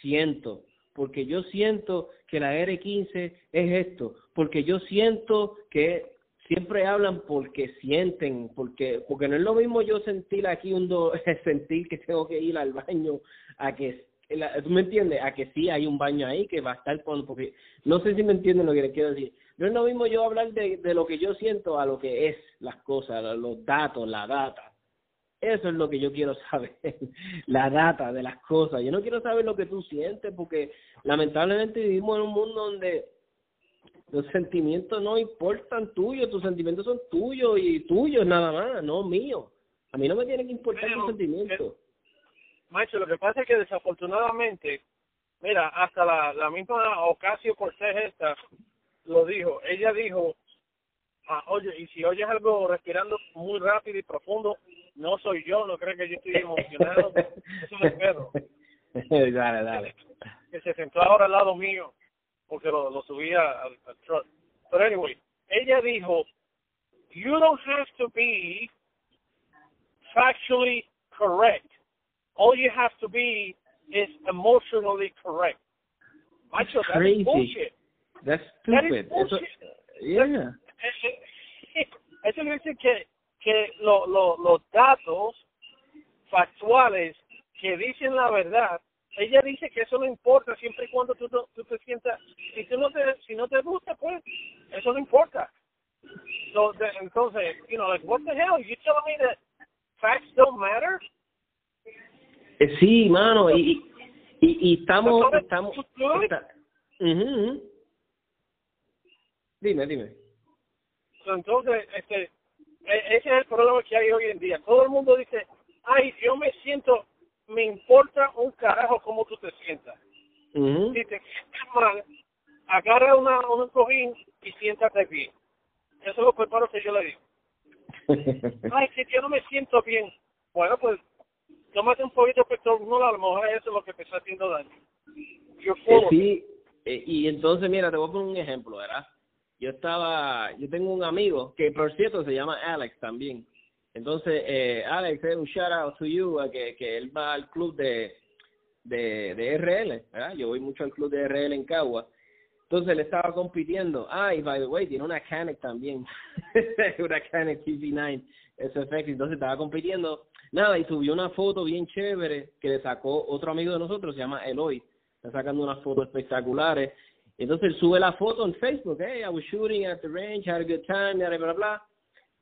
siento, porque yo siento que la R15 es esto, porque yo siento que siempre hablan porque sienten, porque porque no es lo mismo yo sentir aquí un do, sentir que tengo que ir al baño a que la- tú me entiendes, a que sí hay un baño ahí que va a estar cuando porque no sé si me entienden lo que les quiero decir. No es lo mismo yo hablar de, de lo que yo siento a lo que es las cosas, los datos, la data. Eso es lo que yo quiero saber, la data de las cosas. Yo no quiero saber lo que tú sientes porque lamentablemente vivimos en un mundo donde los sentimientos no importan tuyos, tus sentimientos son tuyos y tuyos nada más, no míos. A mí no me tienen que importar Pero, tus sentimientos. Macho, lo que pasa es que desafortunadamente, mira, hasta la, la misma Ocasio Cortés esta lo dijo. Ella dijo, ah, oye, y si oyes algo respirando muy rápido y profundo, no soy yo, no que yo estoy emocionado, es un perro dale, dale. que se sentó ahora al lado mío porque lo, lo subía al, al truck. Pero anyway, ella dijo, you don't have to be factually correct. All you have to be is emotionally correct. Macho, that Crazy. is bullshit. That's That is stupid. Eso, bullshit. yeah. Eso quiere decir que, que lo, lo, los datos factuales que dicen la verdad, ella dice que eso no importa siempre y cuando tú, tú te sientas, si tú no te, si no te gusta, pues eso no importa. So, the- entonces, you know, like, what the hell? You telling me that facts don't matter? Eh, Sí, mano, y, y, y estamos, estamos, está- ujú. Dime, dime. So, entonces, este, ese es el problema que hay hoy en día. Todo el mundo dice, ay, yo me siento, me importa un carajo cómo tú te sientas. Ujú. Si te sientes mal, agarra una, un cojín y siéntate bien. Eso es lo preparo que yo le digo. Ay, si yo no me siento bien. Bueno, pues, tómate un poquito de petróleo, a lo mejor eso es lo que te está haciendo daño. You're Eh, sí, eh, y entonces, mira, te voy a poner un ejemplo, ¿verdad? Yo estaba, yo tengo un amigo que, por cierto, se llama Alex también. Entonces, eh, Alex, eh, un shout out to you, a que, que él va al club de, de, de RL, ¿verdad? Yo voy mucho al club de RL en Cagua. Entonces él estaba compitiendo. Ah, y by the way, tiene una Canik también. una Canik CC9 SFX. Entonces estaba compitiendo. Nada, y subió una foto bien chévere que le sacó otro amigo de nosotros, se llama Eloy. Está sacando unas fotos espectaculares. Entonces sube la foto en Facebook. Hey, I was shooting at the range, had a good time, bla, bla, bla.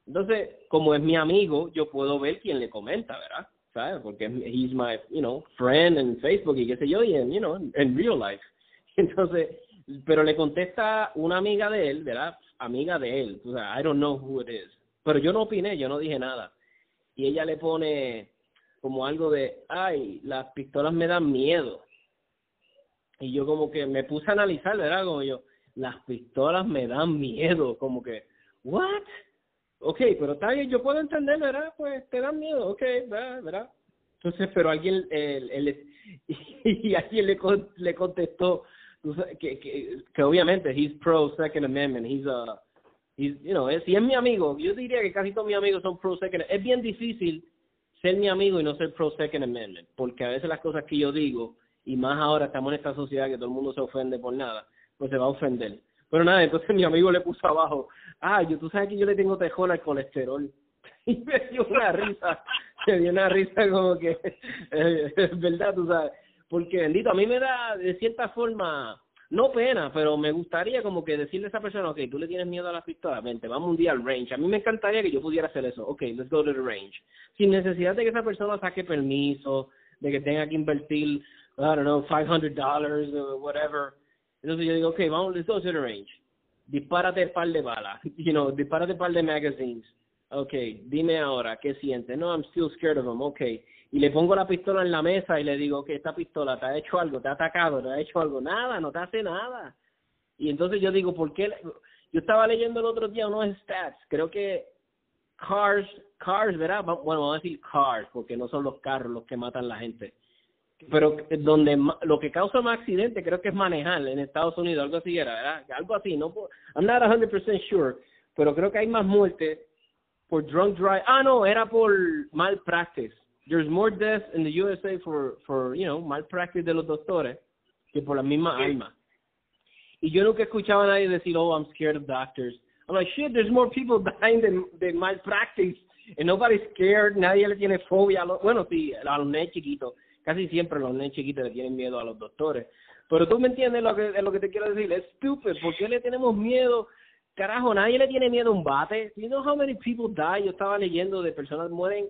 Entonces, como es mi amigo, yo puedo ver quién le comenta, ¿verdad? ¿Sabes? Porque he's my, you know, friend en Facebook y qué sé yo, y en, you know, en real life. Entonces, pero le contesta una amiga de él, ¿verdad? Amiga de él. O sea, I don't know who it is. Pero yo no opiné, yo no dije nada. Y ella le pone como algo de, ay, las pistolas me dan miedo. Y yo como que me puse a analizar, ¿verdad? Como yo, las pistolas me dan miedo, como que, ¿what? Ok, pero está bien, yo puedo entender, ¿verdad? Pues te dan miedo, ok, ¿verdad? Entonces, pero alguien, el, el, y alguien le, le contestó que, que, que obviamente he's pro Second Amendment, he's a, he's, you know, si es mi amigo, yo diría que casi todos mis amigos son pro Second Es bien difícil ser mi amigo y no ser pro Second Amendment, porque a veces las cosas que yo digo, y más ahora estamos en esta sociedad que todo el mundo se ofende por nada, pues se va a ofender. Pero nada, entonces mi amigo le puso abajo, ah, yo, tú sabes que yo le tengo tejón al colesterol. Y me dio una risa, me dio una risa como que, eh, es verdad, tú sabes, porque bendito, a mí me da de cierta forma, no pena, pero me gustaría como que decirle a esa persona, ok, tú le tienes miedo a la pistola, vente, vamos un día al range. A mí me encantaría que yo pudiera hacer eso, ok, let's go to the range. Sin necesidad de que esa persona saque permiso, de que tenga que invertir, I don't know, $500 o whatever. Entonces yo digo, ok, vamos, let's go to the range. Dispárate par de balas, you know, dispárate par de magazines. Ok, dime ahora, ¿qué sientes? No, I'm still scared of them, ok y le pongo la pistola en la mesa y le digo que esta pistola te ha hecho algo, te ha atacado, te ha hecho algo, nada, no te hace nada. Y entonces yo digo, ¿por qué? Yo estaba leyendo el otro día unos stats, creo que cars, cars, ¿verdad? Bueno, vamos a decir cars, porque no son los carros los que matan a la gente. Pero donde lo que causa más accidentes creo que es manejar en Estados Unidos, algo así era, ¿verdad? Algo así, no I'm not 100% sure, pero creo que hay más muertes por drunk drive. Ah, no, era por mal practice there's more deaths in the USA for, for you know, malpractice de los doctores que por la misma alma. Y yo nunca escuchaba a nadie decir, oh, I'm scared of doctors. I'm like, shit, there's more people dying than, than malpractice. And nobody's scared, nadie le tiene fobia. A los, bueno, sí, a los nenes chiquitos. Casi siempre los nenes chiquitos le tienen miedo a los doctores. Pero tú me entiendes lo que, lo que te quiero decir. Es stupid. ¿Por qué le tenemos miedo? Carajo, nadie le tiene miedo a un bate. You know how many people die? Yo estaba leyendo de personas mueren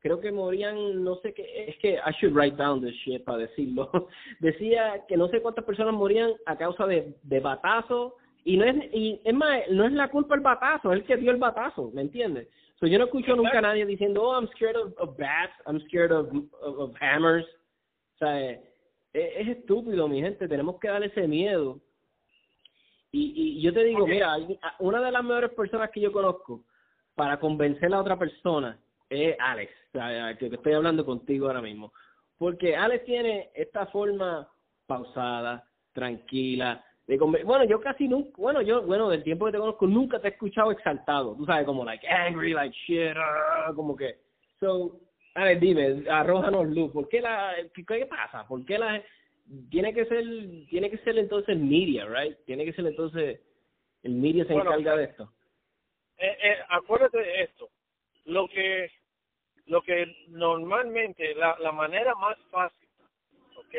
creo que morían, no sé qué, es que I should write down this shit para decirlo. Decía que no sé cuántas personas morían a causa de, de batazo y no es y es más, no es la culpa el batazo, es el que dio el batazo, ¿me entiendes? So yo no escucho nunca a nadie diciendo, "Oh, I'm scared of, of bats, I'm scared of, of, hammers." O sea, es, es, estúpido, mi gente, tenemos que darle ese miedo. Y, y yo te digo, mira, una de las mejores personas que yo conozco para convencer a otra persona es Alex, que estoy hablando contigo ahora mismo. Porque Alex tiene esta forma pausada, tranquila, de bueno, yo casi nunca, bueno, yo, bueno, del tiempo que te conozco, nunca te he escuchado exaltado, tú sabes, como like angry, like shit, ah, como que, so, Alex, dime, arrójanos luz, ¿por qué la, qué, qué pasa? ¿Por qué la, tiene que ser, tiene que ser entonces el media, right? Tiene que ser entonces, el media se encarga de esto. Eh, eh, acuérdate de esto, lo que lo que normalmente, la, la manera más fácil, ¿ok?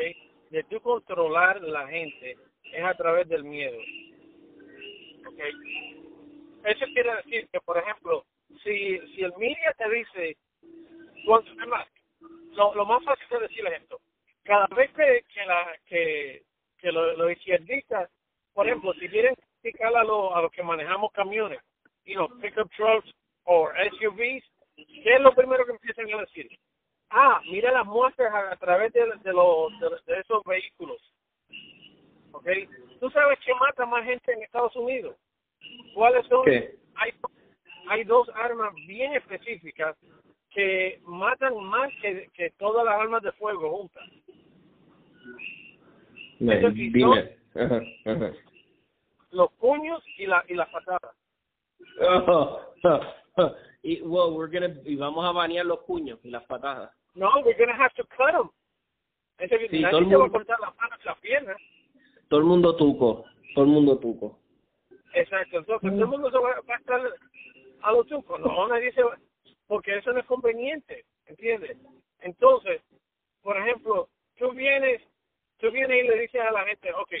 De tú controlar la gente es a través del miedo. ¿Ok? Eso quiere decir que, por ejemplo, si, si el media te dice, además, lo, lo más fácil es decirle esto. Cada vez que, que, la, que, que los izquierdistas, por ejemplo, si quieren criticar a, lo, a los que manejamos camiones, you know, pickup trucks o SUVs, ¿Qué es lo primero que empiezan a decir? Ah, mira las muestras a, través de, de, los, de, esos vehículos. ¿Ok? ¿Tú sabes qué mata más gente en Estados Unidos? ¿Cuáles son? Hay, hay dos armas bien específicas que matan más que, que todas las armas de fuego juntas. dime. Los puños y, la, y las patadas. y well, we're gonna, y vamos a banear los puños y las patadas. No, we're gonna have to cut them. sí, todo el mundo, va a cortar las manos y las piernas. Todo el mundo tuco, todo el mundo tuco. Exacto, entonces todo el mundo se va, a estar a los tucos, no, nadie dice, porque eso no es conveniente, ¿entiendes? Entonces, por ejemplo, tú vienes, tú vienes y le dices a la gente, ok,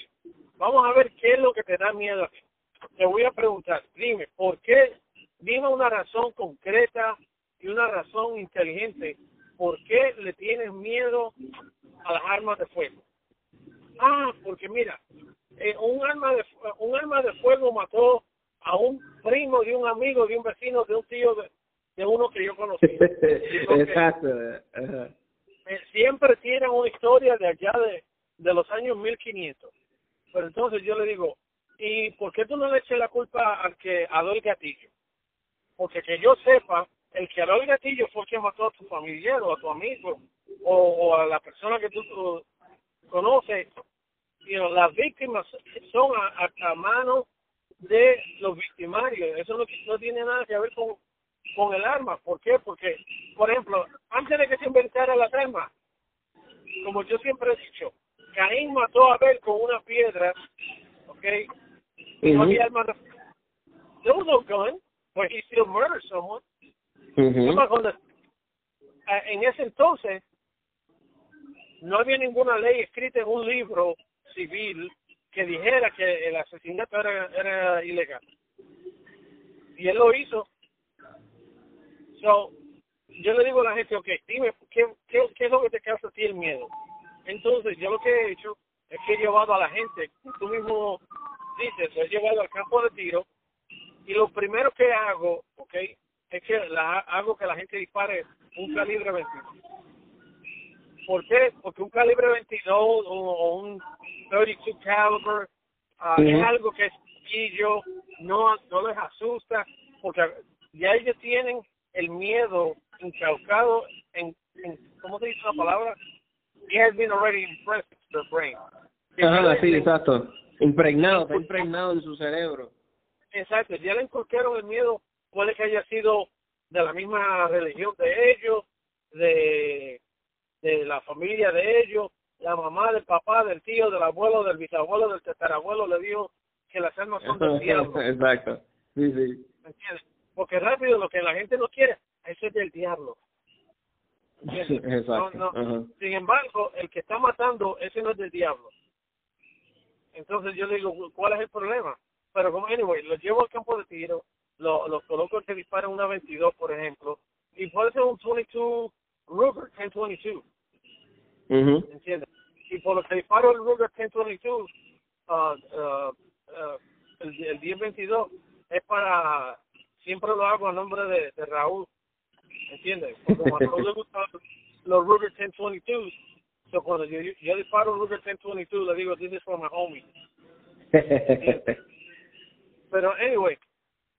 vamos a ver qué es lo que te da miedo a ti. Te voy a preguntar, dime, ¿por qué dime una razón concreta y una razón inteligente por qué le tienes miedo a las armas de fuego. Ah, porque mira, eh, un arma de un arma de fuego mató a un primo de un amigo, de un vecino, de un tío de, uno que yo conocí. Exacto. Eh, siempre tienen una historia de allá de, de los años 1500. Pero entonces yo le digo, ¿y por qué tú no le eches la culpa al que adó el gatillo? Porque que yo sepa, el que adó el gatillo fue quien mató a tu familiar o a tu amigo o, o a la persona que tú, You know, las víctimas son a, a, a mano de los victimarios. Eso no, no tiene nada que ver con, con el arma. ¿Por qué? Porque, por ejemplo, antes de que se inventara la arma, como yo siempre he dicho, Caín mató a Abel con una piedra, ¿ok? No había arma. There was no gun, but he still murdered someone. Eh, en ese entonces no había ninguna ley escrita en un libro civil que dijera que el asesinato era, era ilegal. Y él lo hizo. So, yo le digo a la gente, ok, dime, ¿qué, qué, es lo que te causa a ti el miedo? Entonces, yo lo que he hecho es que he llevado a la gente, tú mismo dices, he llevado al campo de tiro y lo primero que hago, ok, es que la, hago que la gente dispare un calibre 22. ¿Por qué? Porque un calibre 22 o, o un 32 caliber ah, es algo que es sencillo, no, no les asusta, porque ya ellos tienen el miedo incalcado en, en ¿cómo se dice la palabra? It has been already impressed their brain. Ajá, sí, exacto. Impregnado, está impregnado en su cerebro. Exacto, ya le inculcaron el miedo, puede que haya sido de la misma religión de ellos, de, de la familia de ellos, la mamá, del papá, del tío, del abuelo, del bisabuelo, del tatarabuelo le dijo que las almas son del diablo, exacto. Sí, sí. ¿me entiendes? Porque rápido lo que la gente no quiere, eso es del diablo. Exacto. No, no. Ajá. Sin embargo, el que está matando, ese no es del diablo. Entonces yo le digo, ¿cuál es el problema? Pero como, anyway, los llevo al campo de tiro, lo- los coloco que disparen una 22, por ejemplo, y puede ser un 22 Ruger 1022, ¿entiendes? Y por lo que disparo el Ruger 1022, ah, ah, ah, el, el 1022, es para, siempre lo hago a nombre de, de Raúl, ¿entiendes? Porque a los Ruger 1022, so cuando yo, yo disparo el Ruger 1022, le digo, this is for my homie. Pero, anyway,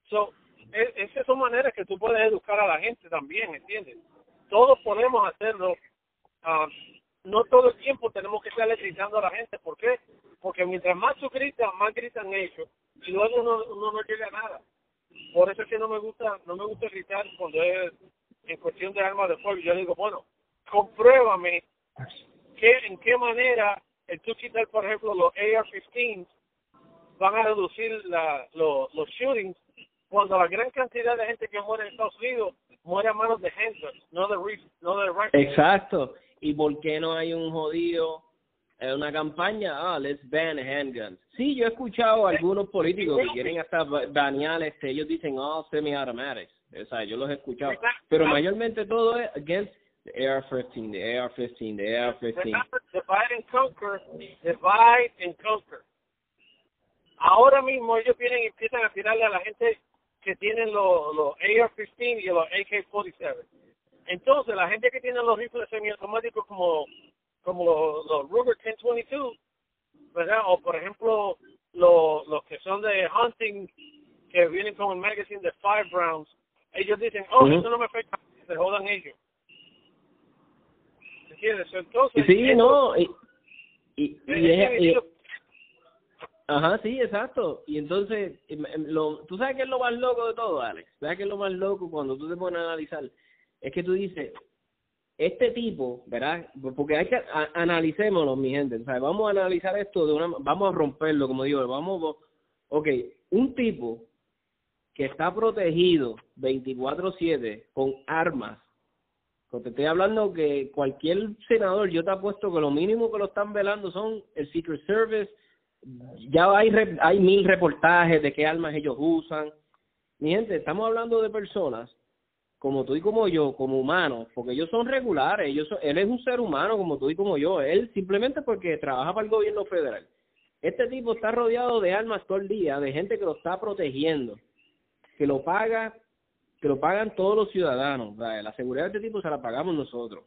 so, e- esas son maneras que tú puedes educar a la gente también, ¿entiendes? Todos podemos hacerlo. ah, no todo el tiempo tenemos que estarle gritando a la gente. ¿Por qué? Porque mientras más tú gritas, más gritan ellos. Y luego uno, uno no llega a nada. Por eso es que no me gusta no me gusta gritar cuando es en cuestión de armas de fuego. Yo digo, bueno, compruébame que, en qué manera el tú quitar, por ejemplo, los AR-15 van a reducir la, lo- los shootings cuando la gran cantidad de gente que muere en Estados Unidos muere a manos de handguns, no de, no de rifles. Exacto. ¿Y por qué no hay un jodido, eh, una campaña? Ah, let's ban handguns. Sí, yo he escuchado a algunos políticos que quieren hasta ba- banear, este, ellos dicen, oh, semi-automatics. O sea, yo los he escuchado. Pero mayormente todo es against the AR-15, the AR-15, the AR-15. Divide and conquer, divide and conquer. Ahora mismo ellos vienen y empiezan a tirarle a la gente que tienen los, los AR-15 y los AK-47. Entonces, la gente que tiene los rifles semiautomáticos como, como los, los Ruger 1022, ¿verdad? O, por ejemplo, los, los que son de hunting, que vienen con el magazine de five rounds, ellos dicen, oh, eso no me afecta, se jodan ellos. ¿Entiendes? Entonces, Sí, eso- no, y, y, y es- Ajá, sí, exacto. Y entonces, em, em, lo, tú sabes qué es lo más loco de todo, Alex. ¿Sabes qué es lo más loco cuando tú te pones a analizar? Es que tú dices, este tipo, ¿verdad? Porque hay que, analicémoslo, mi gente. O vamos a analizar esto de una, vamos a romperlo, como digo, vamos, ok, un tipo que está protegido 24/7 con armas, te estoy hablando que cualquier senador, yo te apuesto que lo mínimo que lo están velando son el Secret Service, ya hay hay mil reportajes de qué armas ellos usan. Mi gente, estamos hablando de personas como tú y como yo, como humanos, porque ellos son regulares, ellos él es un ser humano como tú y como yo, él simplemente porque trabaja para el gobierno federal. Este tipo está rodeado de armas todo el día, de gente que lo está protegiendo, que lo paga, que lo pagan todos los ciudadanos, la seguridad de este tipo se la pagamos nosotros.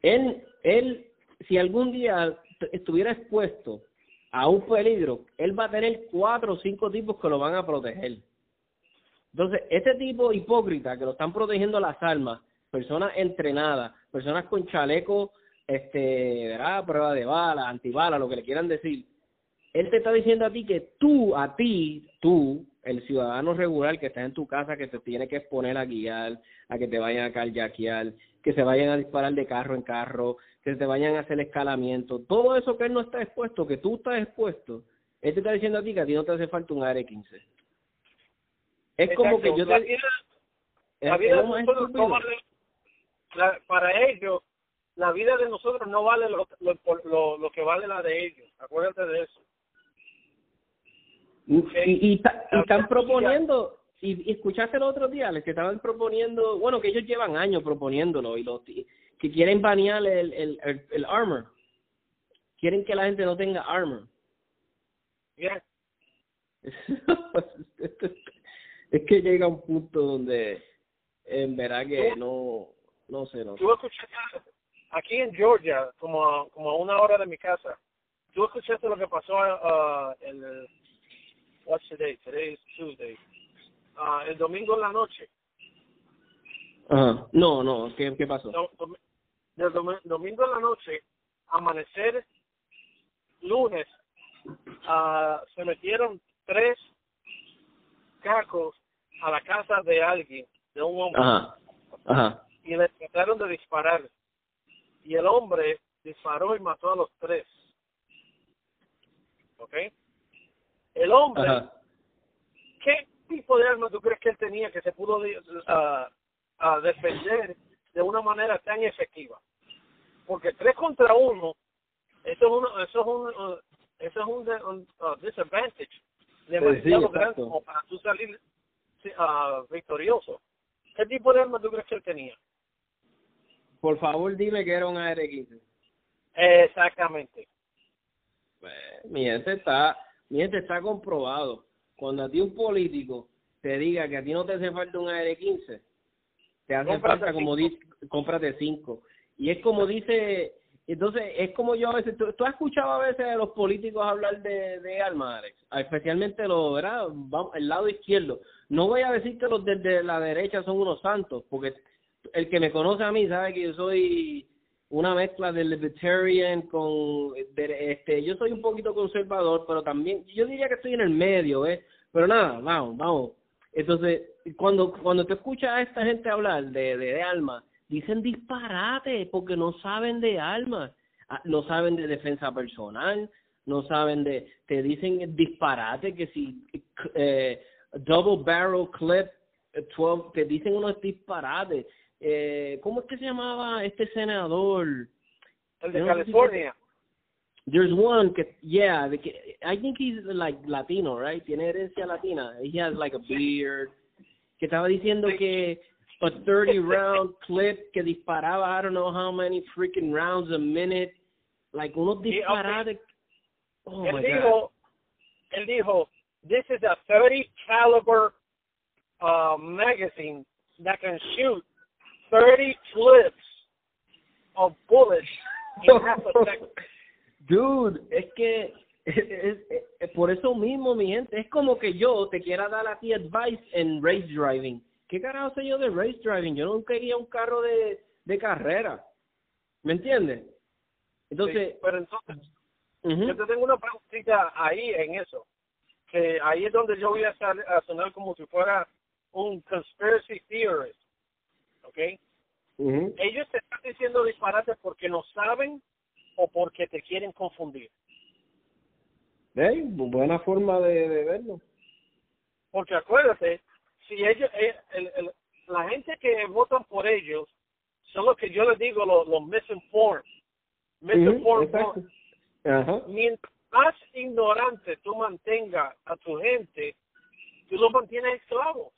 Él, él, si algún día estuviera expuesto a un peligro, él va a tener cuatro o cinco tipos que lo van a proteger. Entonces, este tipo hipócrita que lo están protegiendo las armas, personas entrenadas, personas con chaleco, este, ¿verdad? Prueba de bala, antibala, lo que le quieran decir. Él te está diciendo a ti que tú, a ti, tú, el ciudadano regular que está en tu casa, que te tiene que exponer a guiar, a que te vayan a carjaquear, que se vayan a disparar de carro en carro, que te vayan a hacer escalamiento, todo eso que él no está expuesto, que tú estás expuesto, él te está diciendo a ti que a ti no te hace falta un AR-15. Es como que yo la te... Vida, la vida de nosotros no vale, la, para ellos, la vida de nosotros no vale lo, lo, lo, lo que vale la de ellos. Acuérdate de eso. Y, y, y, están proponiendo, y, escuchaste el otro día, les que estaban proponiendo, bueno, que ellos llevan años proponiéndolo, y los que quieren banear el, el, el, el armor. Quieren que la gente no tenga armor. Yeah. es que llega un punto donde en verdad que no no sé no tú escuchaste aquí en Georgia como a, como a una hora de mi casa tú escuchaste lo que pasó uh, el what's today today is Tuesday. Uh, el domingo en la noche. Ajá. no no qué qué pasó no, dom el dom domingo en la noche amanecer lunes uh, se metieron tres cacos a la casa de alguien, de un hombre, Ajá. Ajá. y le trataron de disparar. Y el hombre disparó y mató a los tres. ¿Ok? El hombre, Ajá. ¿qué tipo de arma tú crees que él tenía que se pudo uh, uh, defender de una manera tan efectiva? Porque tres contra uno, eso es, uno, eso es un, uh, eso es un, un uh, disadvantage demasiado sí, grande como para tú salir uh, victorioso. ¿Qué tipo de arma tú crees que él tenía? Por favor, dime que era un AR-15. Exactamente. Pues, mi gente está, mi gente está comprobado. Cuando a ti un político te diga que a ti no te hace falta un AR-15, te hace Cómprate falta como dice, cómprate cinco. Y es como dice, entonces es como yo a veces, tú, tú has escuchado a veces a los políticos hablar de, de Alex, especialmente los, ¿verdad? Vamos, el lado izquierdo. No voy a decir que los de la derecha son unos santos, porque el que me conoce a mí sabe que yo soy una mezcla de libertarian con este yo soy un poquito conservador pero también yo diría que estoy en el medio eh pero nada vamos vamos entonces cuando cuando te escuchas a esta gente hablar de de, de alma dicen disparate porque no saben de armas no saben de defensa personal no saben de te dicen disparate que si eh, double barrel clip 12 te dicen unos disparates eh, ¿cómo es que se llamaba este senador? El de California. There's one que, yeah, que, I think he's like Latino, right? Tiene herencia latina. He has like a beard. Que estaba diciendo que a 30 round clip que disparaba I don't know how many freaking rounds a minute. Like unos disparates. Oh él my dijo, God. él dijo, this is a 30 caliber uh, magazine that can shoot 30 clips of bullets in half a second. Dude, es que es, es, es, por eso mismo, mi gente, es como que yo te quiera dar a ti advice en race driving. ¿Qué carajo sé yo de race driving? Yo no quería un carro de, de carrera. ¿Me entiendes? Entonces, sí, pero entonces, uh -huh. yo te tengo una preguntita ahí en eso. Que ahí es donde yo voy a, estar, a sonar como si fuera un conspiracy theorist. ¿ok? Uh -huh. Ellos te están diciendo disparates porque no saben o porque te quieren confundir. ¿Eh? Buena forma de, de, verlo. Porque acuérdate, si ellos, eh, el, el, la gente que votan por ellos son los que yo les digo los, los misinformed. Misinformed. Uh -huh. -huh. Mientras más ignorante tú mantengas a tu gente, tú los mantienes esclavos.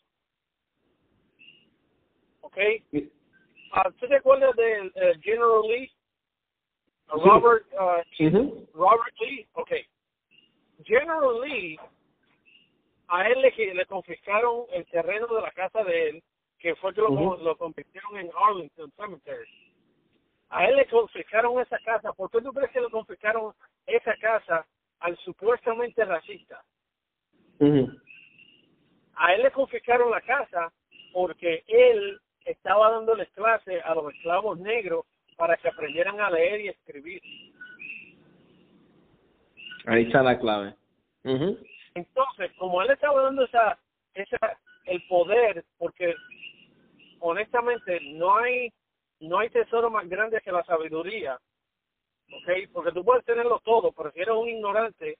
¿ok? Uh, ¿Tú te acuerdas de uh, General Lee? Robert, uh, uh -huh. Robert Lee, ok. General Lee, a él le, le confiscaron el terreno de la casa de él, que fue que lo, uh -huh. lo convirtieron en Arlington Cemetery. A él le confiscaron esa casa. ¿Por qué tú crees que le confiscaron esa casa al supuestamente racista? A él le confiscaron la casa porque él estaba dándoles clase a los esclavos negros para que aprendieran a leer y escribir. Ahí está la clave. Entonces, como él estaba dando esa, esa, el poder, porque honestamente no hay, no hay tesoro más grande que la sabiduría, ¿ok? Porque tú puedes tenerlo todo, pero si eres un ignorante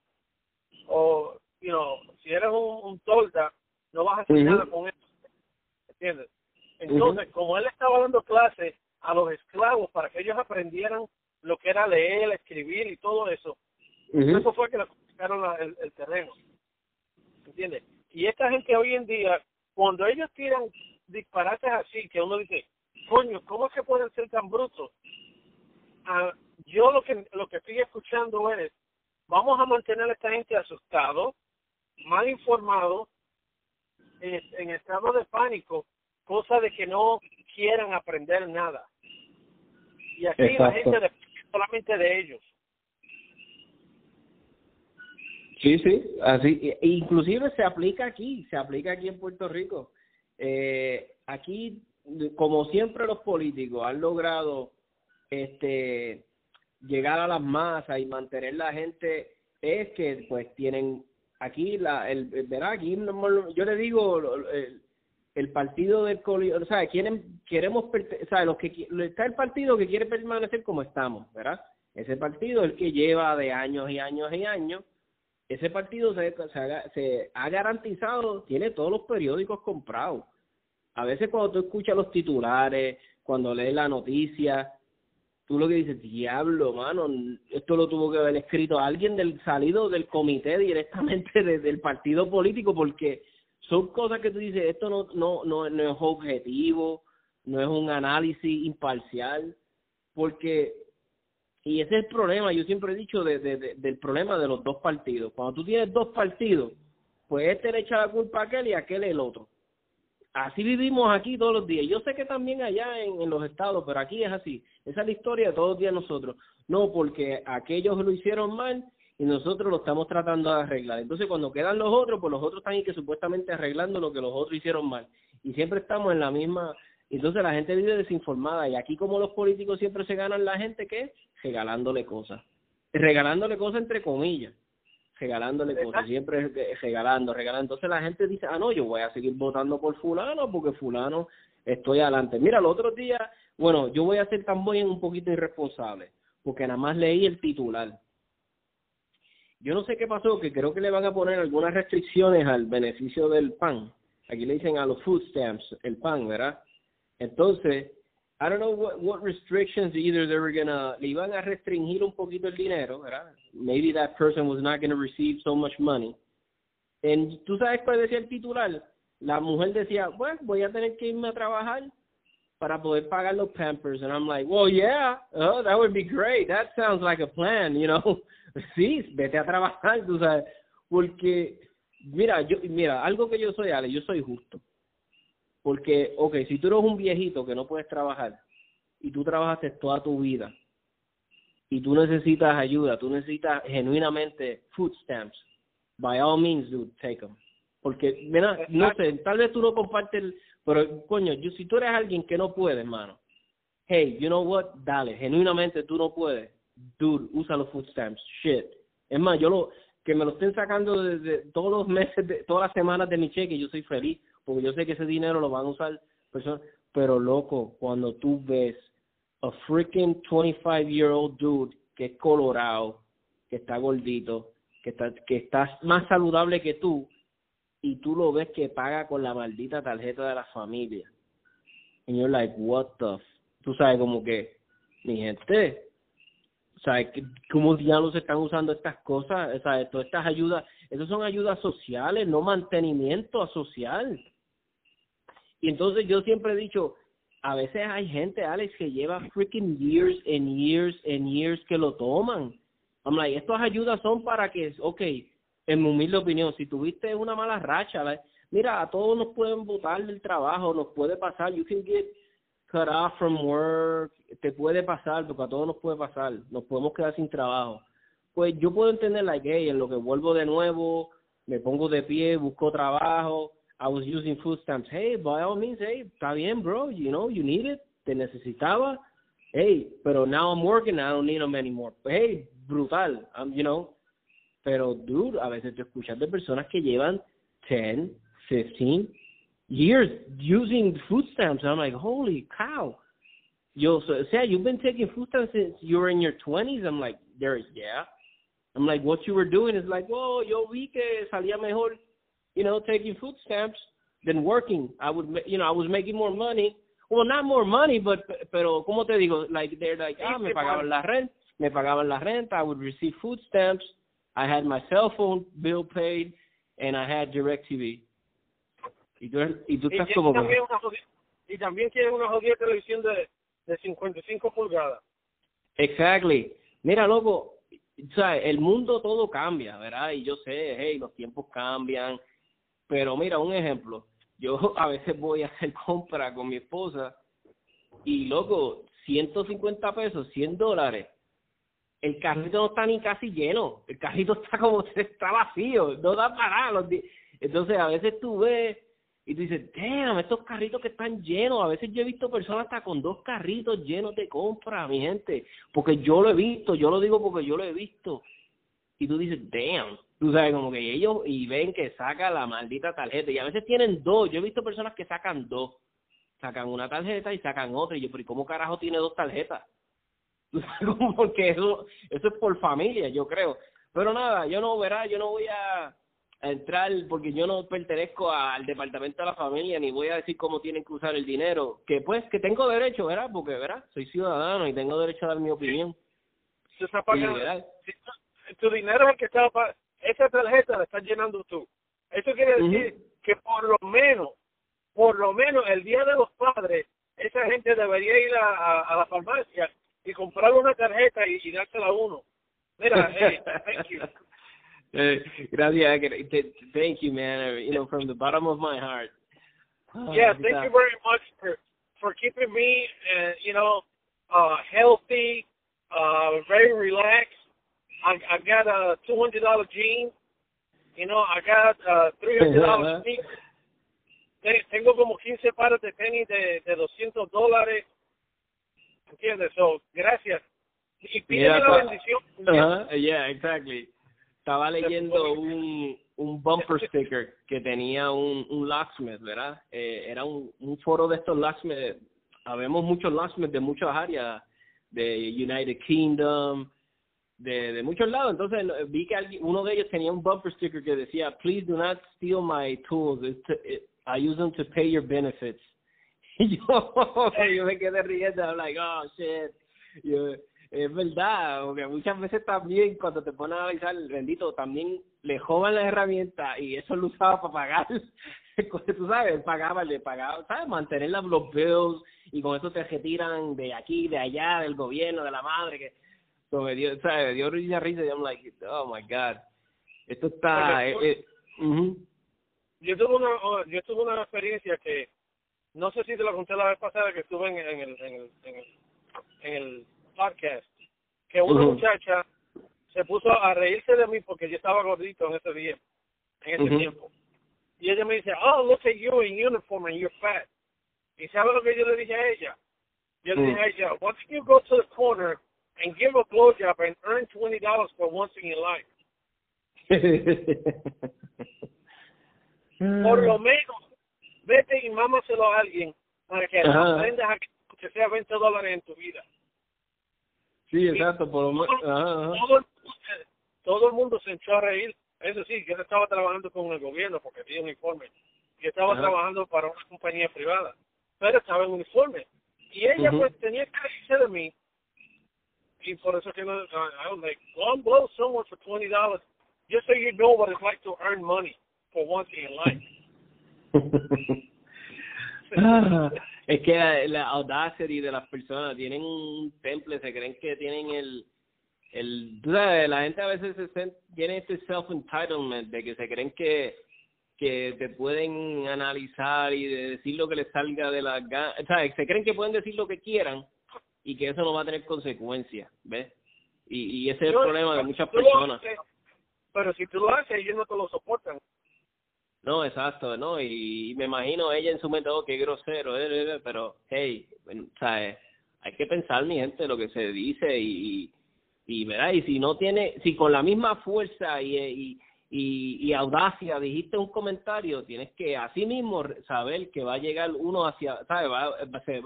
o, you know, si eres un, un tolda, no vas a hacer nada con eso, ¿entiendes? Entonces, como él estaba dando clases a los esclavos para que ellos aprendieran lo que era leer, escribir y todo eso, eso fue que le confiscaron el, el terreno. ¿Entiendes? Y esta gente hoy en día, cuando ellos tiran disparates así, que uno dice, coño, ¿cómo es que pueden ser tan brutos? Ah, yo lo que lo que estoy escuchando es, vamos a mantener a esta gente asustado, mal informado, en, en estado de pánico, cosa de que no quieran aprender nada. Y aquí la gente depende solamente de ellos. Sí, sí, así, e, e inclusive se aplica aquí, se aplica aquí en Puerto Rico. Eh, aquí, como siempre los políticos han logrado este llegar a las masas y mantener la gente, es que pues tienen aquí la, el, verá, aquí yo le digo, el, el partido del o sea, quieren, queremos, o sea, los que, está el partido que quiere permanecer como estamos, ¿verdad? Ese partido el que lleva de años y años y años ese partido se, se, ha garantizado, tiene todos los periódicos comprados. A veces cuando tú escuchas los titulares, cuando lees la noticia, tú lo que dices, diablo, mano, esto lo tuvo que haber escrito alguien del salido del comité directamente del partido político, porque son cosas que tú dices, esto no, no, no, no es objetivo, no es un análisis imparcial, porque y ese es el problema, yo siempre he dicho de, de, del problema de los dos partidos. Cuando tú tienes dos partidos, pues este le echa la culpa a aquel y aquel el otro. Así vivimos aquí todos los días. Yo sé que también allá en, en los estados, pero aquí es así. Esa es la historia de todos los días nosotros. No, porque aquellos lo hicieron mal y nosotros lo estamos tratando de arreglar. Entonces, cuando quedan los otros, pues los otros están ahí que supuestamente arreglando lo que los otros hicieron mal. Y siempre estamos en la misma entonces la gente vive desinformada y aquí como los políticos siempre se ganan la gente, ¿qué? Regalándole cosas. Regalándole cosas entre comillas. Regalándole cosas, siempre regalando, regalando. Entonces la gente dice, ah, no, yo voy a seguir votando por fulano porque fulano estoy adelante. Mira, el otro día, bueno, yo voy a ser también un poquito irresponsable porque nada más leí el titular. Yo no sé qué pasó, que creo que le van a poner algunas restricciones al beneficio del pan. Aquí le dicen a los food stamps, el pan, ¿verdad? Entonces, I don't know what, what restrictions either they were gonna, le iban a restringir un poquito el dinero, ¿verdad? Maybe that person was not gonna receive so much money. And tú sabes cuál decía el titular, la mujer decía, bueno, voy a tener que irme a trabajar para poder pagar los pampers. And I'm like, well, yeah, oh, that would be great. That sounds like a plan, you know. sí, vete a trabajar, tú sabes. Porque, mira, yo, mira, algo que yo soy, Ale, yo soy justo. Porque, ok, si tú eres un viejito que no puedes trabajar y tú trabajaste toda tu vida y tú necesitas ayuda, tú necesitas genuinamente food stamps, by all means, dude, take them. Porque, mira, no sé, tal vez tú no compartes, pero coño, yo, si tú eres alguien que no puede, hermano, hey, you know what, dale, genuinamente tú no puedes, dude, usa los food stamps, shit. Es más, yo lo, que me lo estén sacando desde todos los meses, de, todas las semanas de mi cheque, yo soy feliz porque yo sé que ese dinero lo van a usar personas, pero loco, cuando tú ves a freaking 25 year old dude que es colorado, que está gordito, que está, que está más saludable que tú, y tú lo ves que paga con la maldita tarjeta de la familia. And you're like, what the tú sabes como que, mi gente, ¿sabes cómo diablos están usando estas cosas? ¿Sabes? Todas estas ayudas, esas son ayudas sociales, no mantenimiento social. Y entonces yo siempre he dicho, a veces hay gente, Alex, que lleva freaking years and years and years que lo toman. I'm like, estas ayudas son para que, ok, en mi humilde opinión, si tuviste una mala racha, mira, a todos nos pueden votar del trabajo, nos puede pasar, you can get cut off from work, te puede pasar, porque a todos nos puede pasar, nos podemos quedar sin trabajo. Pues yo puedo entender, like, hey, en lo que vuelvo de nuevo, me pongo de pie, busco trabajo, I was using food stamps. Hey, by all means, hey, está bien, bro, you know, you need it, te necesitaba. Hey, pero now I'm working, I don't need them anymore. Hey, brutal, I'm, you know. Pero, dude, a veces te escuchas de personas que llevan 10, 15 years using food stamps. And I'm like, holy cow. Yo, so, sea, you've been taking food stamps since you were in your 20s. I'm like, there's, yeah. I'm like, what you were doing is like, oh, yo vi que salía mejor, you know, taking food stamps than working. I would, you know, I was making more money. Well, not more money, but, pero, ¿cómo te digo? Like, they're like, ah, me pagaban la renta, me pagaban la renta, I would receive food stamps, I had my cell phone bill paid, and I had DirecTV. Y tú, y tú estás y, como... también una jodida, y también tiene una jodida televisión de, de 55 pulgadas. Exactly. Mira, loco, o sea, el mundo todo cambia, ¿verdad? Y yo sé, hey, los tiempos cambian, pero mira, un ejemplo, yo a veces voy a hacer compra con mi esposa y, loco, 150 pesos, 100 dólares, el carrito no está ni casi lleno, el carrito está como, está vacío, no da para los Entonces, a veces tú ves y tú dices, damn, estos carritos que están llenos. A veces yo he visto personas hasta con dos carritos llenos de compra, mi gente. Porque yo lo he visto, yo lo digo porque yo lo he visto. Y tú dices, damn. Tú sabes, como que ellos y ven que saca la maldita tarjeta. Y a veces tienen dos. Yo he visto personas que sacan dos. Sacan una tarjeta y sacan otra. Y yo, pero ¿y cómo carajo tiene dos tarjetas? Porque eso, eso es por familia, yo creo. Pero nada, yo no, verá, yo no voy a entrar porque yo no pertenezco al departamento de la familia ni voy a decir cómo tienen que usar el dinero que pues que tengo derecho verdad porque verdad soy ciudadano y tengo derecho a dar mi opinión se está pagando tu dinero es el que está esa tarjeta la estás llenando tú eso quiere decir que por lo menos por lo menos el día de los padres esa gente debería ir a, a, la farmacia y comprar una tarjeta y, y dársela a uno mira hey, thank you Uh, gracias. Thank you, man. You know, from the bottom of my heart. Yeah, thank you very much for for keeping me, uh, you know, uh, healthy, uh, very relaxed. I I got a two hundred dollar jeans. You know, I got uh, three hundred dollar sneakers. Tengo como 15 pares de tenis de, de 200 dólares. ¿Entiendes? So, gracias. Y pídeme la bendición. Uh -huh. Yeah, exactly. estaba leyendo un, un bumper sticker que tenía un, un locksmith, ¿verdad? Eh, era un, un foro de estos locksmiths. Habemos muchos locksmiths de muchas áreas, de United Kingdom, de, de muchos lados. Entonces vi que alguien, uno de ellos tenía un bumper sticker que decía, please do not steal my tools. I use them to pay your benefits. Y yo, yo me quedé riendo. I'm like, oh, shit. Yo, es verdad, porque muchas veces también cuando te pones a analizar bendito, también le joban la herramienta y eso lo usaba para pagar, tú sabes, pagaba, le pagaba, ¿sabes? Mantener los bills y con eso te retiran de aquí, de allá, del gobierno, de la madre, que so, me dio, ¿sabes? Me dio risa, risa y I'm like, oh my God, esto está... Eh, eh, Yo tuve una yo tuve una experiencia que, no sé si te lo conté la vez pasada que estuve en, en el, en el, en el, en el podcast que una muchacha se puso a reírse de mí porque yo estaba gordito en ese día, en ese tiempo. Y ella me dice, oh, look at you in uniform and you're fat. ¿Y sabe lo que yo le dije a ella? Yo le dije a ella, don't you go to the corner and give a blowjob and earn $20 for once in your life? Por lo menos, vete y mámaselo a alguien para que aprendas a que sea 20 dólares en tu vida. Sí, exacto. Por lo todo, todo, el mundo se echó a reír. Eso sí, yo estaba trabajando con el gobierno porque tenía un uniforme. Yo estaba trabajando para una compañía privada, pero estaba en uniforme. Y ella pues tenía que reírse de mí. Y por eso que no, I was like, go and blow someone for $20 just so you know what it's like to earn money for once in your life. Ah, es que la, audacity de las personas tienen un temple, se creen que tienen el, el, la gente a veces se tiene este self-entitlement de que se creen que que te pueden analizar y decir lo que les salga de la ganas, o sea, se creen que pueden decir lo que quieran y que eso no va a tener consecuencias, ¿ves? Y, y ese es el problema de muchas personas. pero si tú lo haces, ellos no te lo soportan. No, exacto, ¿no? Y, me imagino ella en su método, qué grosero, eh, eh, eh, pero, hey, ¿sabes? Hay que pensar, mi gente, lo que se dice y, y, ¿verdad? Y si no tiene, si con la misma fuerza y, y, y, audacia dijiste un comentario, tienes que así mismo saber que va a llegar uno hacia, ¿sabes? Va,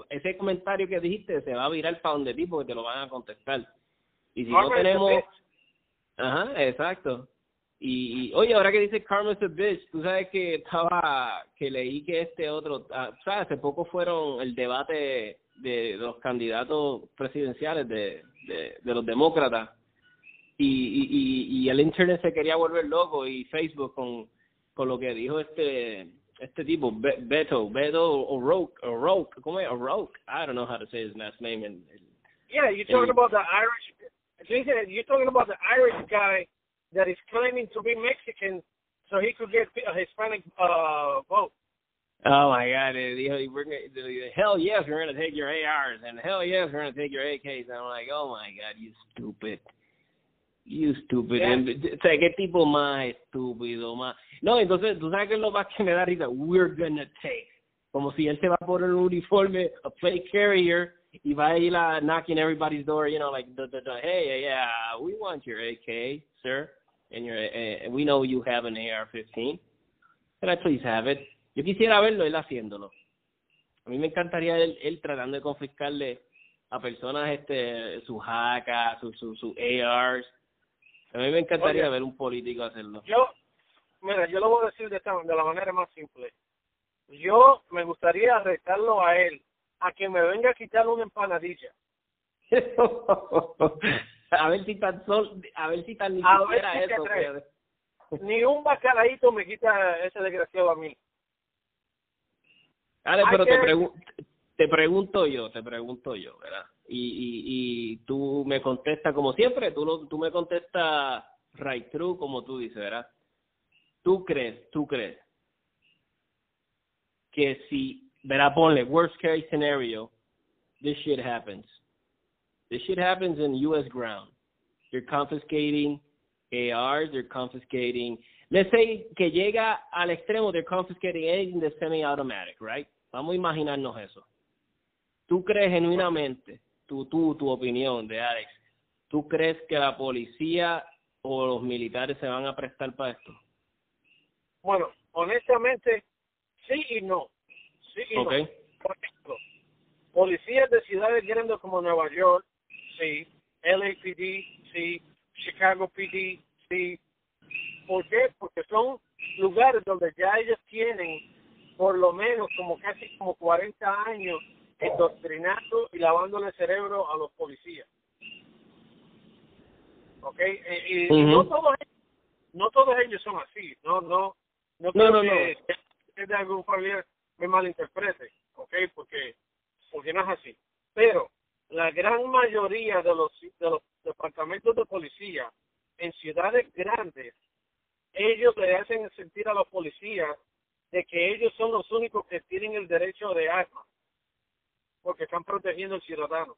ese comentario que dijiste se va a virar para donde ti porque te lo van a contestar. Y si no tenemos... Ajá, exacto. Y, oye, ahora que dice Carmen's a bitch, tú sabes que estaba, que leí que este otro, ah, ¿sabes? Hace poco fueron el debate de, los candidatos presidenciales de, de, de los demócratas y, y, y el internet se quería volver loco y Facebook con, con lo que dijo este este tipo Beto Beto O'Rourke O'Rourke ¿cómo es O'Rourke I don't know how to say his last name and yeah you're talking about the Irish you're talking about the Irish guy that is claiming to be Mexican so he could get a Hispanic uh, vote. Oh my God! We're gonna, hell yes, we're gonna take your ARs, and hell yes, we're gonna take your AKs. And I'm like, oh my God, you stupid, you stupid. Yeah. o sea, qué tipo más estúpido, más. No, entonces tú sabes que es lo más que me da risa. We're gonna take, como si él se va a poner un uniforme, a plate carrier, y va a ir a knocking everybody's door, you know, like, the, the, the, hey, yeah, we want your AK, sir. and you're, uh, we know you have an AR-15. Can I please have it? Yo quisiera verlo él haciéndolo. A mí me encantaría él, él tratando de confiscarle a personas este sus hackas, sus su, su ARs. A mí me encantaría ver un político hacerlo. Yo, mira, yo lo voy a decir de, esta, de la manera más simple. Yo me gustaría arrestarlo a él, a que me venga a quitar una empanadilla. a ver si tan sol, a ver si tan ni siquiera eso Ni un bacalaíto me quita ese desgraciado a mí. Dale, pero te, pregunto te pregunto yo, te pregunto yo, ¿verdad? Y, y, y tú me contestas como siempre, tú, tú me contestas right true, como tú dices, ¿verdad? ¿Tú crees, tú crees que si, verá, ponle, worst case scenario, this shit happens. This shit happens in U.S. ground. They're confiscating ARs, they're confiscating. Let's say que llega al extremo, they're confiscating anything that's semi-automatic, right? Vamos a imaginarnos eso. ¿Tú crees genuinamente, tú, tú, tu opinión de Alex, ¿tú crees que la policía o los militares se van a prestar para esto? Bueno, honestamente, sí y no. Sí y okay. no. Por ejemplo, policías de ciudades grandes como Nueva York, sí. LAPD, sí. Chicago PD, sí. ¿Por qué? Porque son lugares donde ya ellos tienen por lo menos como casi como 40 años endoctrinando y lavándole el cerebro a los policías. ¿Ok? Y, no, todos, no todos ellos son así. No, no, no creo no, no, que, no. de algún familiar me malinterprete. ¿Ok? Porque, porque no es así. Pero la gran mayoría de los, de los departamentos de policía en ciudades grandes, ellos le hacen sentir a los policías de que ellos son los únicos que tienen el derecho de arma, porque están protegiendo al ciudadano.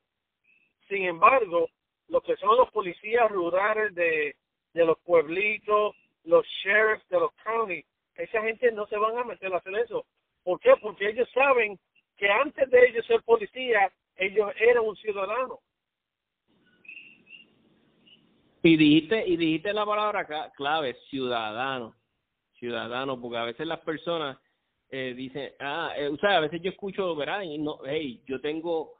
Sin embargo, lo que son los policías rurales de, de los pueblitos, los sheriffs de los counties, esa gente no se van a meter a hacer eso. ¿Por qué? Porque ellos saben que antes de ellos ser policía, ellos eran un ciudadano. Y dijiste, y dijiste la palabra clave, ciudadano. Ciudadano, porque a veces las personas eh, dicen, ah, eh, a veces yo escucho, ¿verdad? Y no, hey, yo tengo,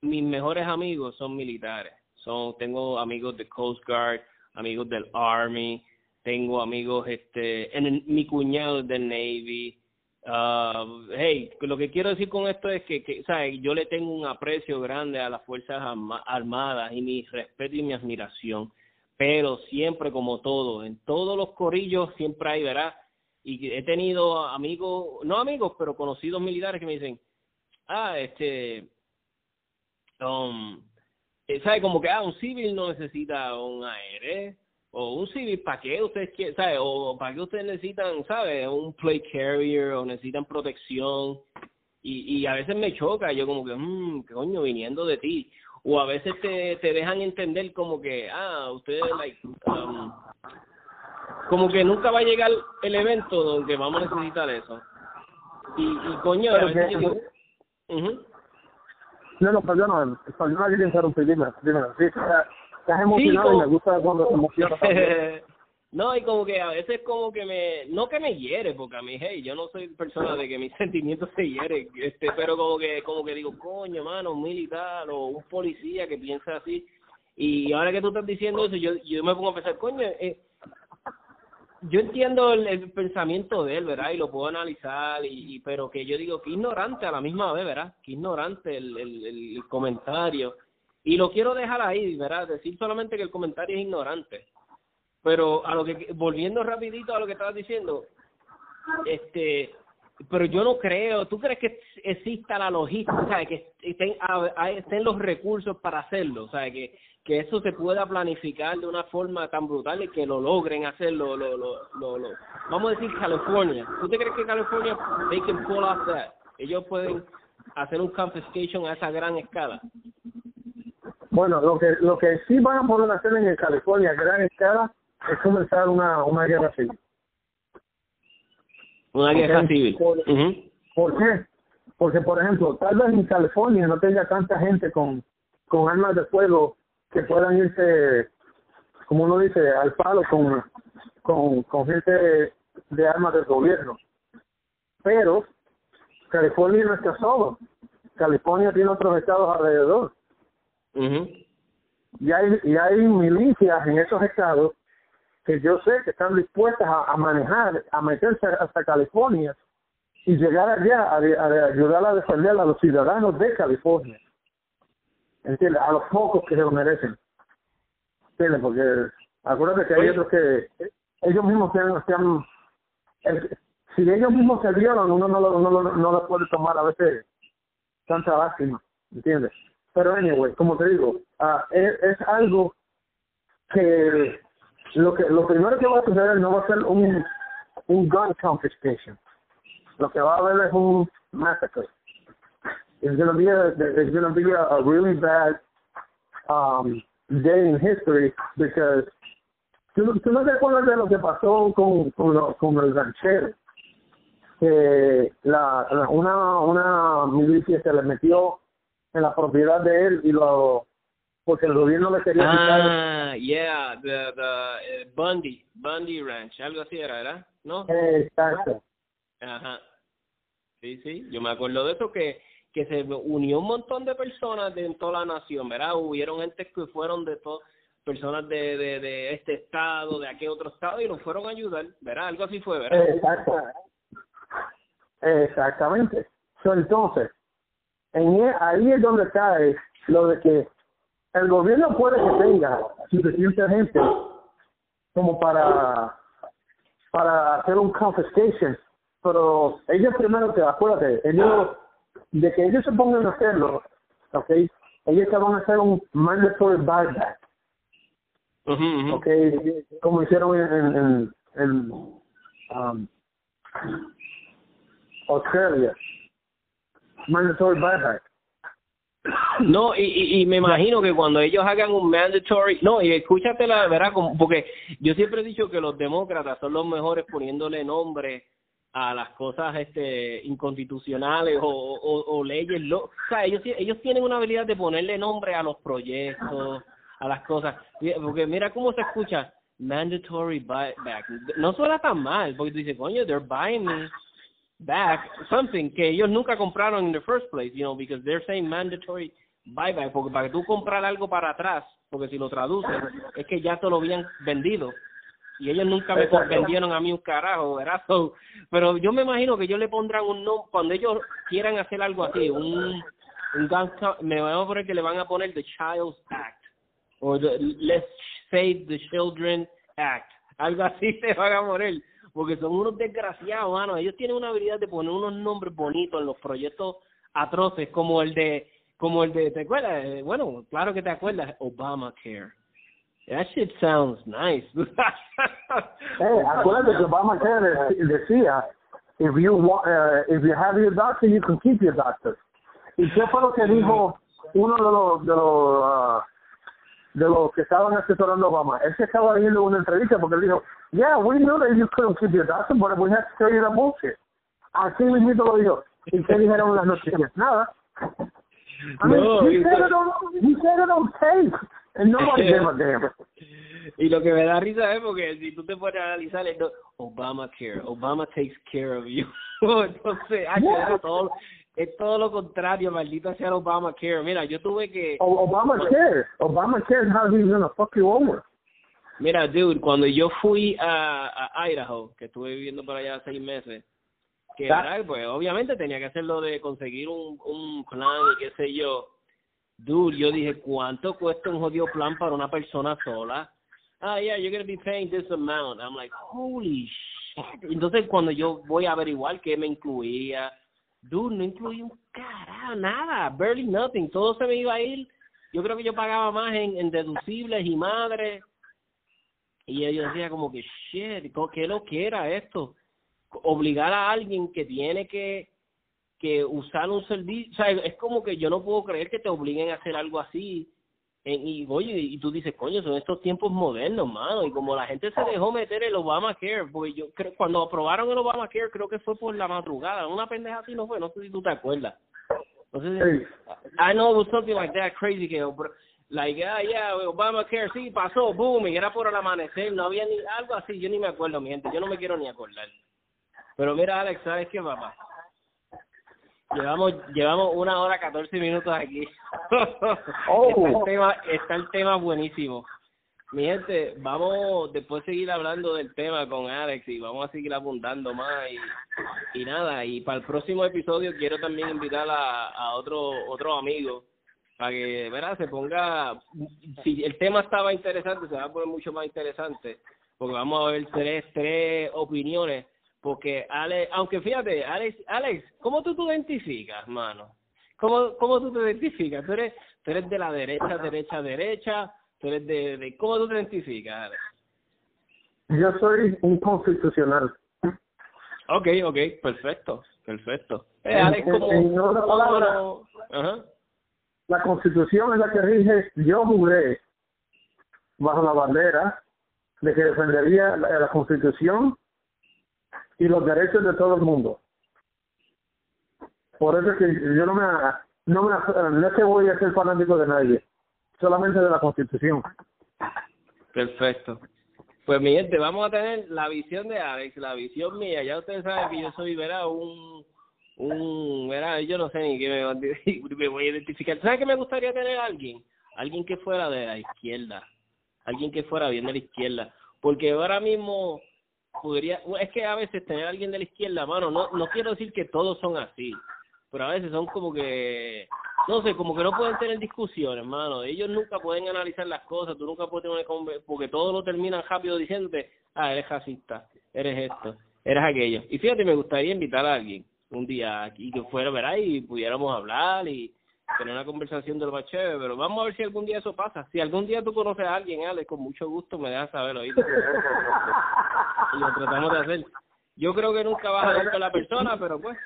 mis mejores amigos son militares. Son, tengo amigos de Coast Guard, amigos del Army, tengo amigos, este, en mi cuñado del Navy, Uh, hey, lo que quiero decir con esto es que, ¿sabes? yo le tengo un aprecio grande a las Fuerzas Armadas y mi respeto y mi admiración, pero siempre como todo, en todos los corillos siempre hay, ¿verdad? Y he tenido amigos, no amigos, pero conocidos militares que me dicen, ah, este, um, eh, ¿sabes? Como que, ah, un civil no necesita un AR, o un civil, ¿para qué ustedes quieren, sabe? O para qué ustedes necesitan, ¿sabe? Un play carrier o necesitan protección. Y, y a veces me choca, yo como que, mmm, qué coño, viniendo de ti. O a veces te, te dejan entender como que, ah, ustedes, like, um, como que nunca va a llegar el evento donde vamos a necesitar eso. Y, y coño, a veces yo digo, ujú. No, no, perdóname, perdóname que te interrumpí, dime, dime, sí, estás estás emocionado como- y me gusta cuando te emocionas no, y como que a veces como que me, no que me hiere, porque a mí, hey, yo no soy persona de que mis sentimientos se hieren, este, pero como que, como que digo, coño, mano, un militar o un policía que piensa así, y ahora que tú estás diciendo eso, yo, yo me pongo a pensar, coño, eh, yo entiendo el, el pensamiento de él, ¿verdad? Y lo puedo analizar, y, pero que yo digo que ignorante a la misma vez, ¿verdad? Que ignorante el, el, el, comentario. Y lo quiero dejar ahí, ¿verdad? Decir solamente que el comentario es ignorante. Pero a lo que volviendo rapidito a lo que estabas diciendo, este, pero yo no creo, ¿tú crees que exista la logística, ¿sabes? que estén, a- estén los recursos para hacerlo, ¿sabes? que que eso se pueda planificar de una forma tan brutal y que lo logren hacerlo, lo, lo, lo, lo- vamos a decir California, ¿tú te crees que California they can pull off that? Ellos pueden hacer un confiscation a esa gran escala. Bueno, lo que lo que sí van a poder hacer en California a gran escala es comenzar una, una guerra civil. Una guerra civil. Por-. ¿Por qué? Porque, por ejemplo, tal vez en California no tenga tanta gente con, con armas de fuego que puedan irse, como uno dice, al palo con, con, con gente de armas del gobierno. Pero California no está solo. California tiene otros estados alrededor. Y hay, y hay milicias en esos estados que yo sé que están dispuestas a, a manejar, a meterse hasta California y llegar allá a, ayudar a defender a los ciudadanos de California. ¿Entiendes? A los pocos que se lo merecen. ¿Entiendes? Porque acuérdate que hay otros que ellos mismos se han... se han- el- si ellos mismos se violan, uno no lo, no, lo, no lo puede tomar a veces tanta lástima. ¿Entiendes? Pero anyway, como te digo, es, es algo que lo que lo primero que va a suceder no va a ser un un gun confiscation lo que va a haber es un massacre it's gonna be a it's gonna be a, a really bad um day in history because tú, tú no te acuerdas de lo que pasó con con, lo- con el ranchero que la, la- una una milicia se le metió en la propiedad de él y lo porque el gobierno le quería quitar Ah, yeah, the, the eh, Bundy, Bundy Ranch, algo así era, ¿verdad? ¿No? Exacto. Ajá. Sí, sí, yo me acuerdo de eso que que se unió un montón de personas de en toda la nación, ¿verdad? Hubieron gente que fueron de todo, personas de, de, de este estado, de aquel otro estado y nos fueron a ayudar, ¿verdad? Algo así fue, ¿verdad? Exactamente. So, entonces, en e- ahí es donde cae lo de que el gobierno puede que tenga suficiente gente como para para hacer un confiscation, pero ellos primero te acuérdate, ellos de que ellos se pongan a hacerlo, ¿ok? Ellos te van a hacer un mandatory buyback. Ujú. okay como hicieron en, en, en, en, um, Australia mandatory buyback No, y, y, y me imagino que cuando ellos hagan un mandatory, no, y escúchate la verdad, porque yo siempre he dicho que los demócratas son los mejores poniéndole nombre a las cosas este inconstitucionales o, o, leyes, lo, o sea, ellos ellos tienen una habilidad de ponerle nombre a los proyectos, a las cosas, porque mira cómo se escucha mandatory buyback, no suena tan mal, porque tú dices, coño, they're buying me back something que ellos nunca compraron in the first place, you know, because they're saying mandatory buyback, porque para que tú comprar algo para atrás, porque si lo traduces, es que ya te lo habían vendido. Y ellos nunca me Exacto. vendieron a mí un carajo, ¿verdad? So, pero yo me imagino que ellos le pondrán un nombre, cuando ellos quieran hacer algo así, un, un gun me van a poner que le van a poner the Child's Act, o the Let's Save the Children Act, algo así se van a poner, porque son unos desgraciados, mano. Ellos tienen una habilidad de poner unos nombres bonitos en los proyectos atroces, como el de, como el de, ¿te acuerdas? Eh, Bueno, claro que te acuerdas, Obamacare. That shit sounds nice. hey, acuérdate que Obamacare decía, if you want, uh, if you have your doctor, you can keep your doctor. ¿Y qué fue lo que dijo uno de los de los uh, de los que estaban asesorando a Obama? Él se estaba viendo una entrevista porque él dijo, yeah, we knew that you couldn't keep your doctor, but we have to tell you the bullshit. Así mismo lo dijo. ¿Y qué dijeron las noticias? Nada. I mean, No, he said it on, he said it on tape, and nobody gave a damn. y lo que me da risa es porque si tú te pones a analizar es Obamacare, Obama takes care of you. Entonces, ay, era todo, es todo lo contrario, maldito sea Obamacare. Mira, yo tuve que, Obamacare, Obamacare is how he's gonna fuck you over. mira, dude, cuando yo fui a, a Idaho, que estuve viviendo por allá seis meses, que Ah. pues obviamente tenía que hacerlo de conseguir un, un plan y qué sé yo. Dude, yo dije, ¿cuánto cuesta un jodido plan para una persona sola? Ah, yeah, you're going to be paying this amount. I'm like, holy shit. Entonces, cuando yo voy a averiguar qué me incluía, dude, no incluía un carajo, nada, barely nothing. Todo se me iba a ir. Yo creo que yo pagaba más en, deducibles y madre. Y yo decía como que, shit, ¿co- ¿qué lo que era esto? Obligar a alguien que tiene que que usar un servicio, o sea, es como que yo no puedo creer que te obliguen a hacer algo así. En- y oye, y tú dices, coño, son estos tiempos modernos, mano, y como la gente se dejó meter el Obamacare, porque yo creo, cuando aprobaron el Obamacare, creo que fue por la madrugada, una pendeja así no fue, no sé si tú te acuerdas. No sé si. I know it was something like that crazy que, like, ah, yeah, Obamacare, sí, pasó, boom, y era por el amanecer, no había ni, algo así, yo ni me acuerdo, mi gente, yo no me quiero ni acordar. Pero mira, Alex, ¿sabes qué, papá? Llevamos llevamos una hora catorce minutos aquí. Oh. está, el tema, está el tema buenísimo. Mi gente, vamos después seguir hablando del tema con Alex y vamos a seguir apuntando más y, y nada. Y para el próximo episodio quiero también invitar a, a otro otro amigo para que, verá, se ponga, si el tema estaba interesante, se va a poner mucho más interesante, porque vamos a ver tres, tres opiniones, porque Alex, aunque fíjate, Alex, Alex, ¿cómo tú te identificas, mano? ¿Cómo, cómo tú te identificas? ¿Tú eres, tú eres de la derecha, derecha, derecha? ¿Tú eres de, de cómo tú te identificas, Alex? Yo soy un constitucional. Ok, ok, perfecto, perfecto. Eh, Alex, en- ¿cómo, en Ajá. La constitución es la que rige. Yo juré bajo la bandera de que defendería la, la constitución y los derechos de todo el mundo. Por eso es que yo no me, no me, no es que voy a ser fanático de nadie, solamente de la constitución. Perfecto. Pues mi gente, vamos a tener la visión de Alex, la visión mía. Ya ustedes saben que yo soy, verá, un, un, verá, yo no sé ni qué me, voy a identificar. ¿Sabes que me gustaría tener alguien? Alguien que fuera de la izquierda. Alguien que fuera bien de la izquierda. Porque ahora mismo podría, es que a veces tener a alguien de la izquierda, mano, no, no quiero decir que todos son así, pero a veces son como que, no sé, como que no pueden tener discusiones, mano. Ellos nunca pueden analizar las cosas, tú nunca puedes tener una conver- porque todo lo terminan rápido diciéndote, ah, eres racista, eres esto, eres aquello. Y fíjate, me gustaría invitar a alguien un día aquí que fuera, ¿verdad? Y pudiéramos hablar y tener una conversación de lo más chévere, pero vamos a ver si algún día eso pasa. Si algún día tú conoces a alguien, Alex, con mucho gusto me dejas saber, y lo tratamos de hacer. Yo creo que nunca vas a ver con la persona, pero pues,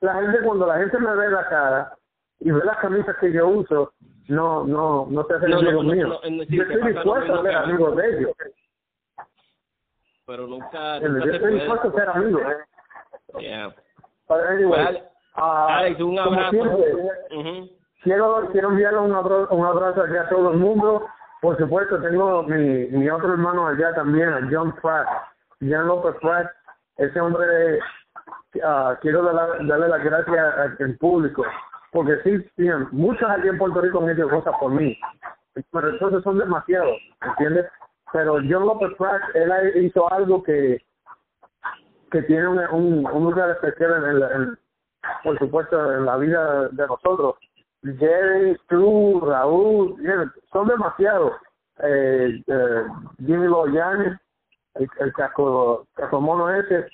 La gente, cuando la gente me ve la cara y ve las camisas que yo uso, no, no, no te hacen No, amigos no, míos. no, no, sí, yo estoy dispuesto a ser amigo de ellos. pero nunca, Yo nunca se estoy dispuesto a ser amigo. Yeah. But anyway, Pues, ah, Alex, un como abrazo. siempre, quiero, quiero enviarle un abrazo, un abrazo aquí a todo el mundo. Por supuesto, tengo mi, mi otro hermano allá también, a John Pratt, John López Pratt. Ese hombre, ah, quiero darle, darle las gracias en público, porque sí, sí, muchos aquí en Puerto Rico han hecho cosas por mí, pero entonces son demasiados, ¿entiendes? Pero John López Pratt, él hizo algo que que tiene una- un, un lugar especial en, la- en- por supuesto, en la vida de nosotros. Jerry, tú, Raúl, son demasiados. Eh, eh, Jimmy Loyanes, el, el casco, cascomono ese.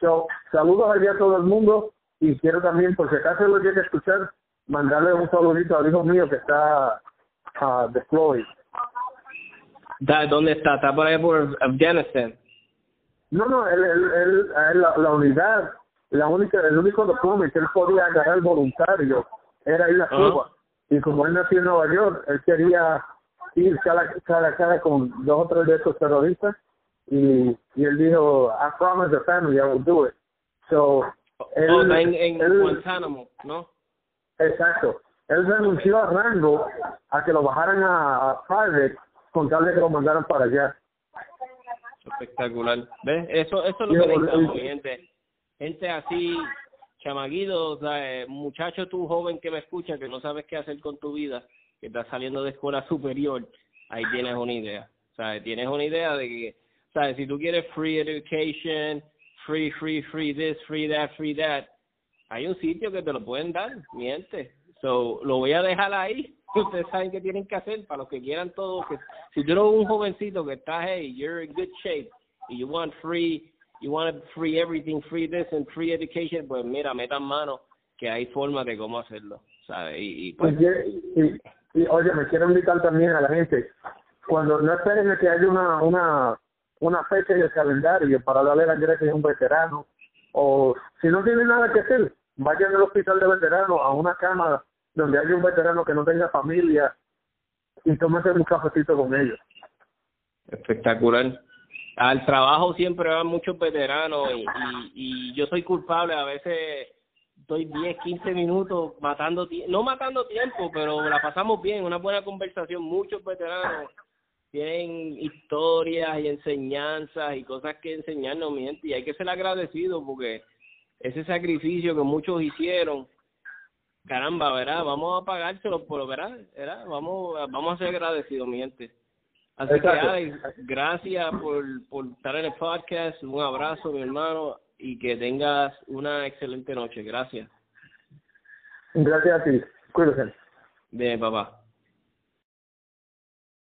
So, saludos allá a todo el mundo y quiero también, por si acaso lo tiene que escuchar, mandarle un saludito al hijo mío que está uh, deployed. ¿Dónde está? ¿Está por ahí por Afganistán? No, no, él, él, él, la, la, unidad, la única, el único documento que él podía agarrar voluntario era ir a Cuba. Y como él nació en Nueva York, él quería ir cara, cara a cara con dos o tres de estos terroristas y, y él dijo, I promise the family I will do it. So, oh, él, en, en Guantánamo, ¿no? Exacto. Él renunció a rango a que lo bajaran a, a private con tal de que lo mandaran para allá. Espectacular. ¿Ves? Eso, eso es lo que necesitamos, gente. Gente así, chamaguido, o sea, muchacho tú joven que me escucha, que no sabes qué hacer con tu vida, que estás saliendo de escuela superior, ahí tienes una idea. Sea, tienes una idea de que, sea, si tú quieres free education, free, free, free this, free that, free that, hay un sitio que te lo pueden dar, miente. So, lo voy a dejar ahí. Ustedes saben qué tienen que hacer para los que quieran todo. Que, si tú eres un jovencito que está, hey, you're in good shape, y you want free, you want free everything, free this and free education, pues mira, metan mano que hay forma de cómo hacerlo. ¿sabes? Y, y, pues, y, y, oye, me quiero invitar también a la gente, cuando no esperen que haya una, una, una fecha en el calendario para darle la gracia a un veterano, o si no tiene nada que hacer, vayan al hospital de veteranos a una cama donde haya un veterano que no tenga familia y tómese un cafecito con ellos. Espectacular. Al trabajo siempre van muchos veteranos y, y, yo soy culpable, a veces estoy 10, 15 minutos matando, no matando tiempo, pero la pasamos bien, una buena conversación, muchos veteranos tienen historias y enseñanzas y cosas que enseñarnos, mi gente, y hay que ser agradecido porque ese sacrificio que muchos hicieron, caramba, ¿verdad? Vamos a pagárselo, por ¿verdad? ¿verdad? Vamos, vamos a ser agradecidos, mi gente. Así que, Alex, gracias por, por estar en el podcast. Un abrazo, mi hermano, y que tengas una excelente noche. Gracias. Gracias a ti. Cuídate. Bien, papá.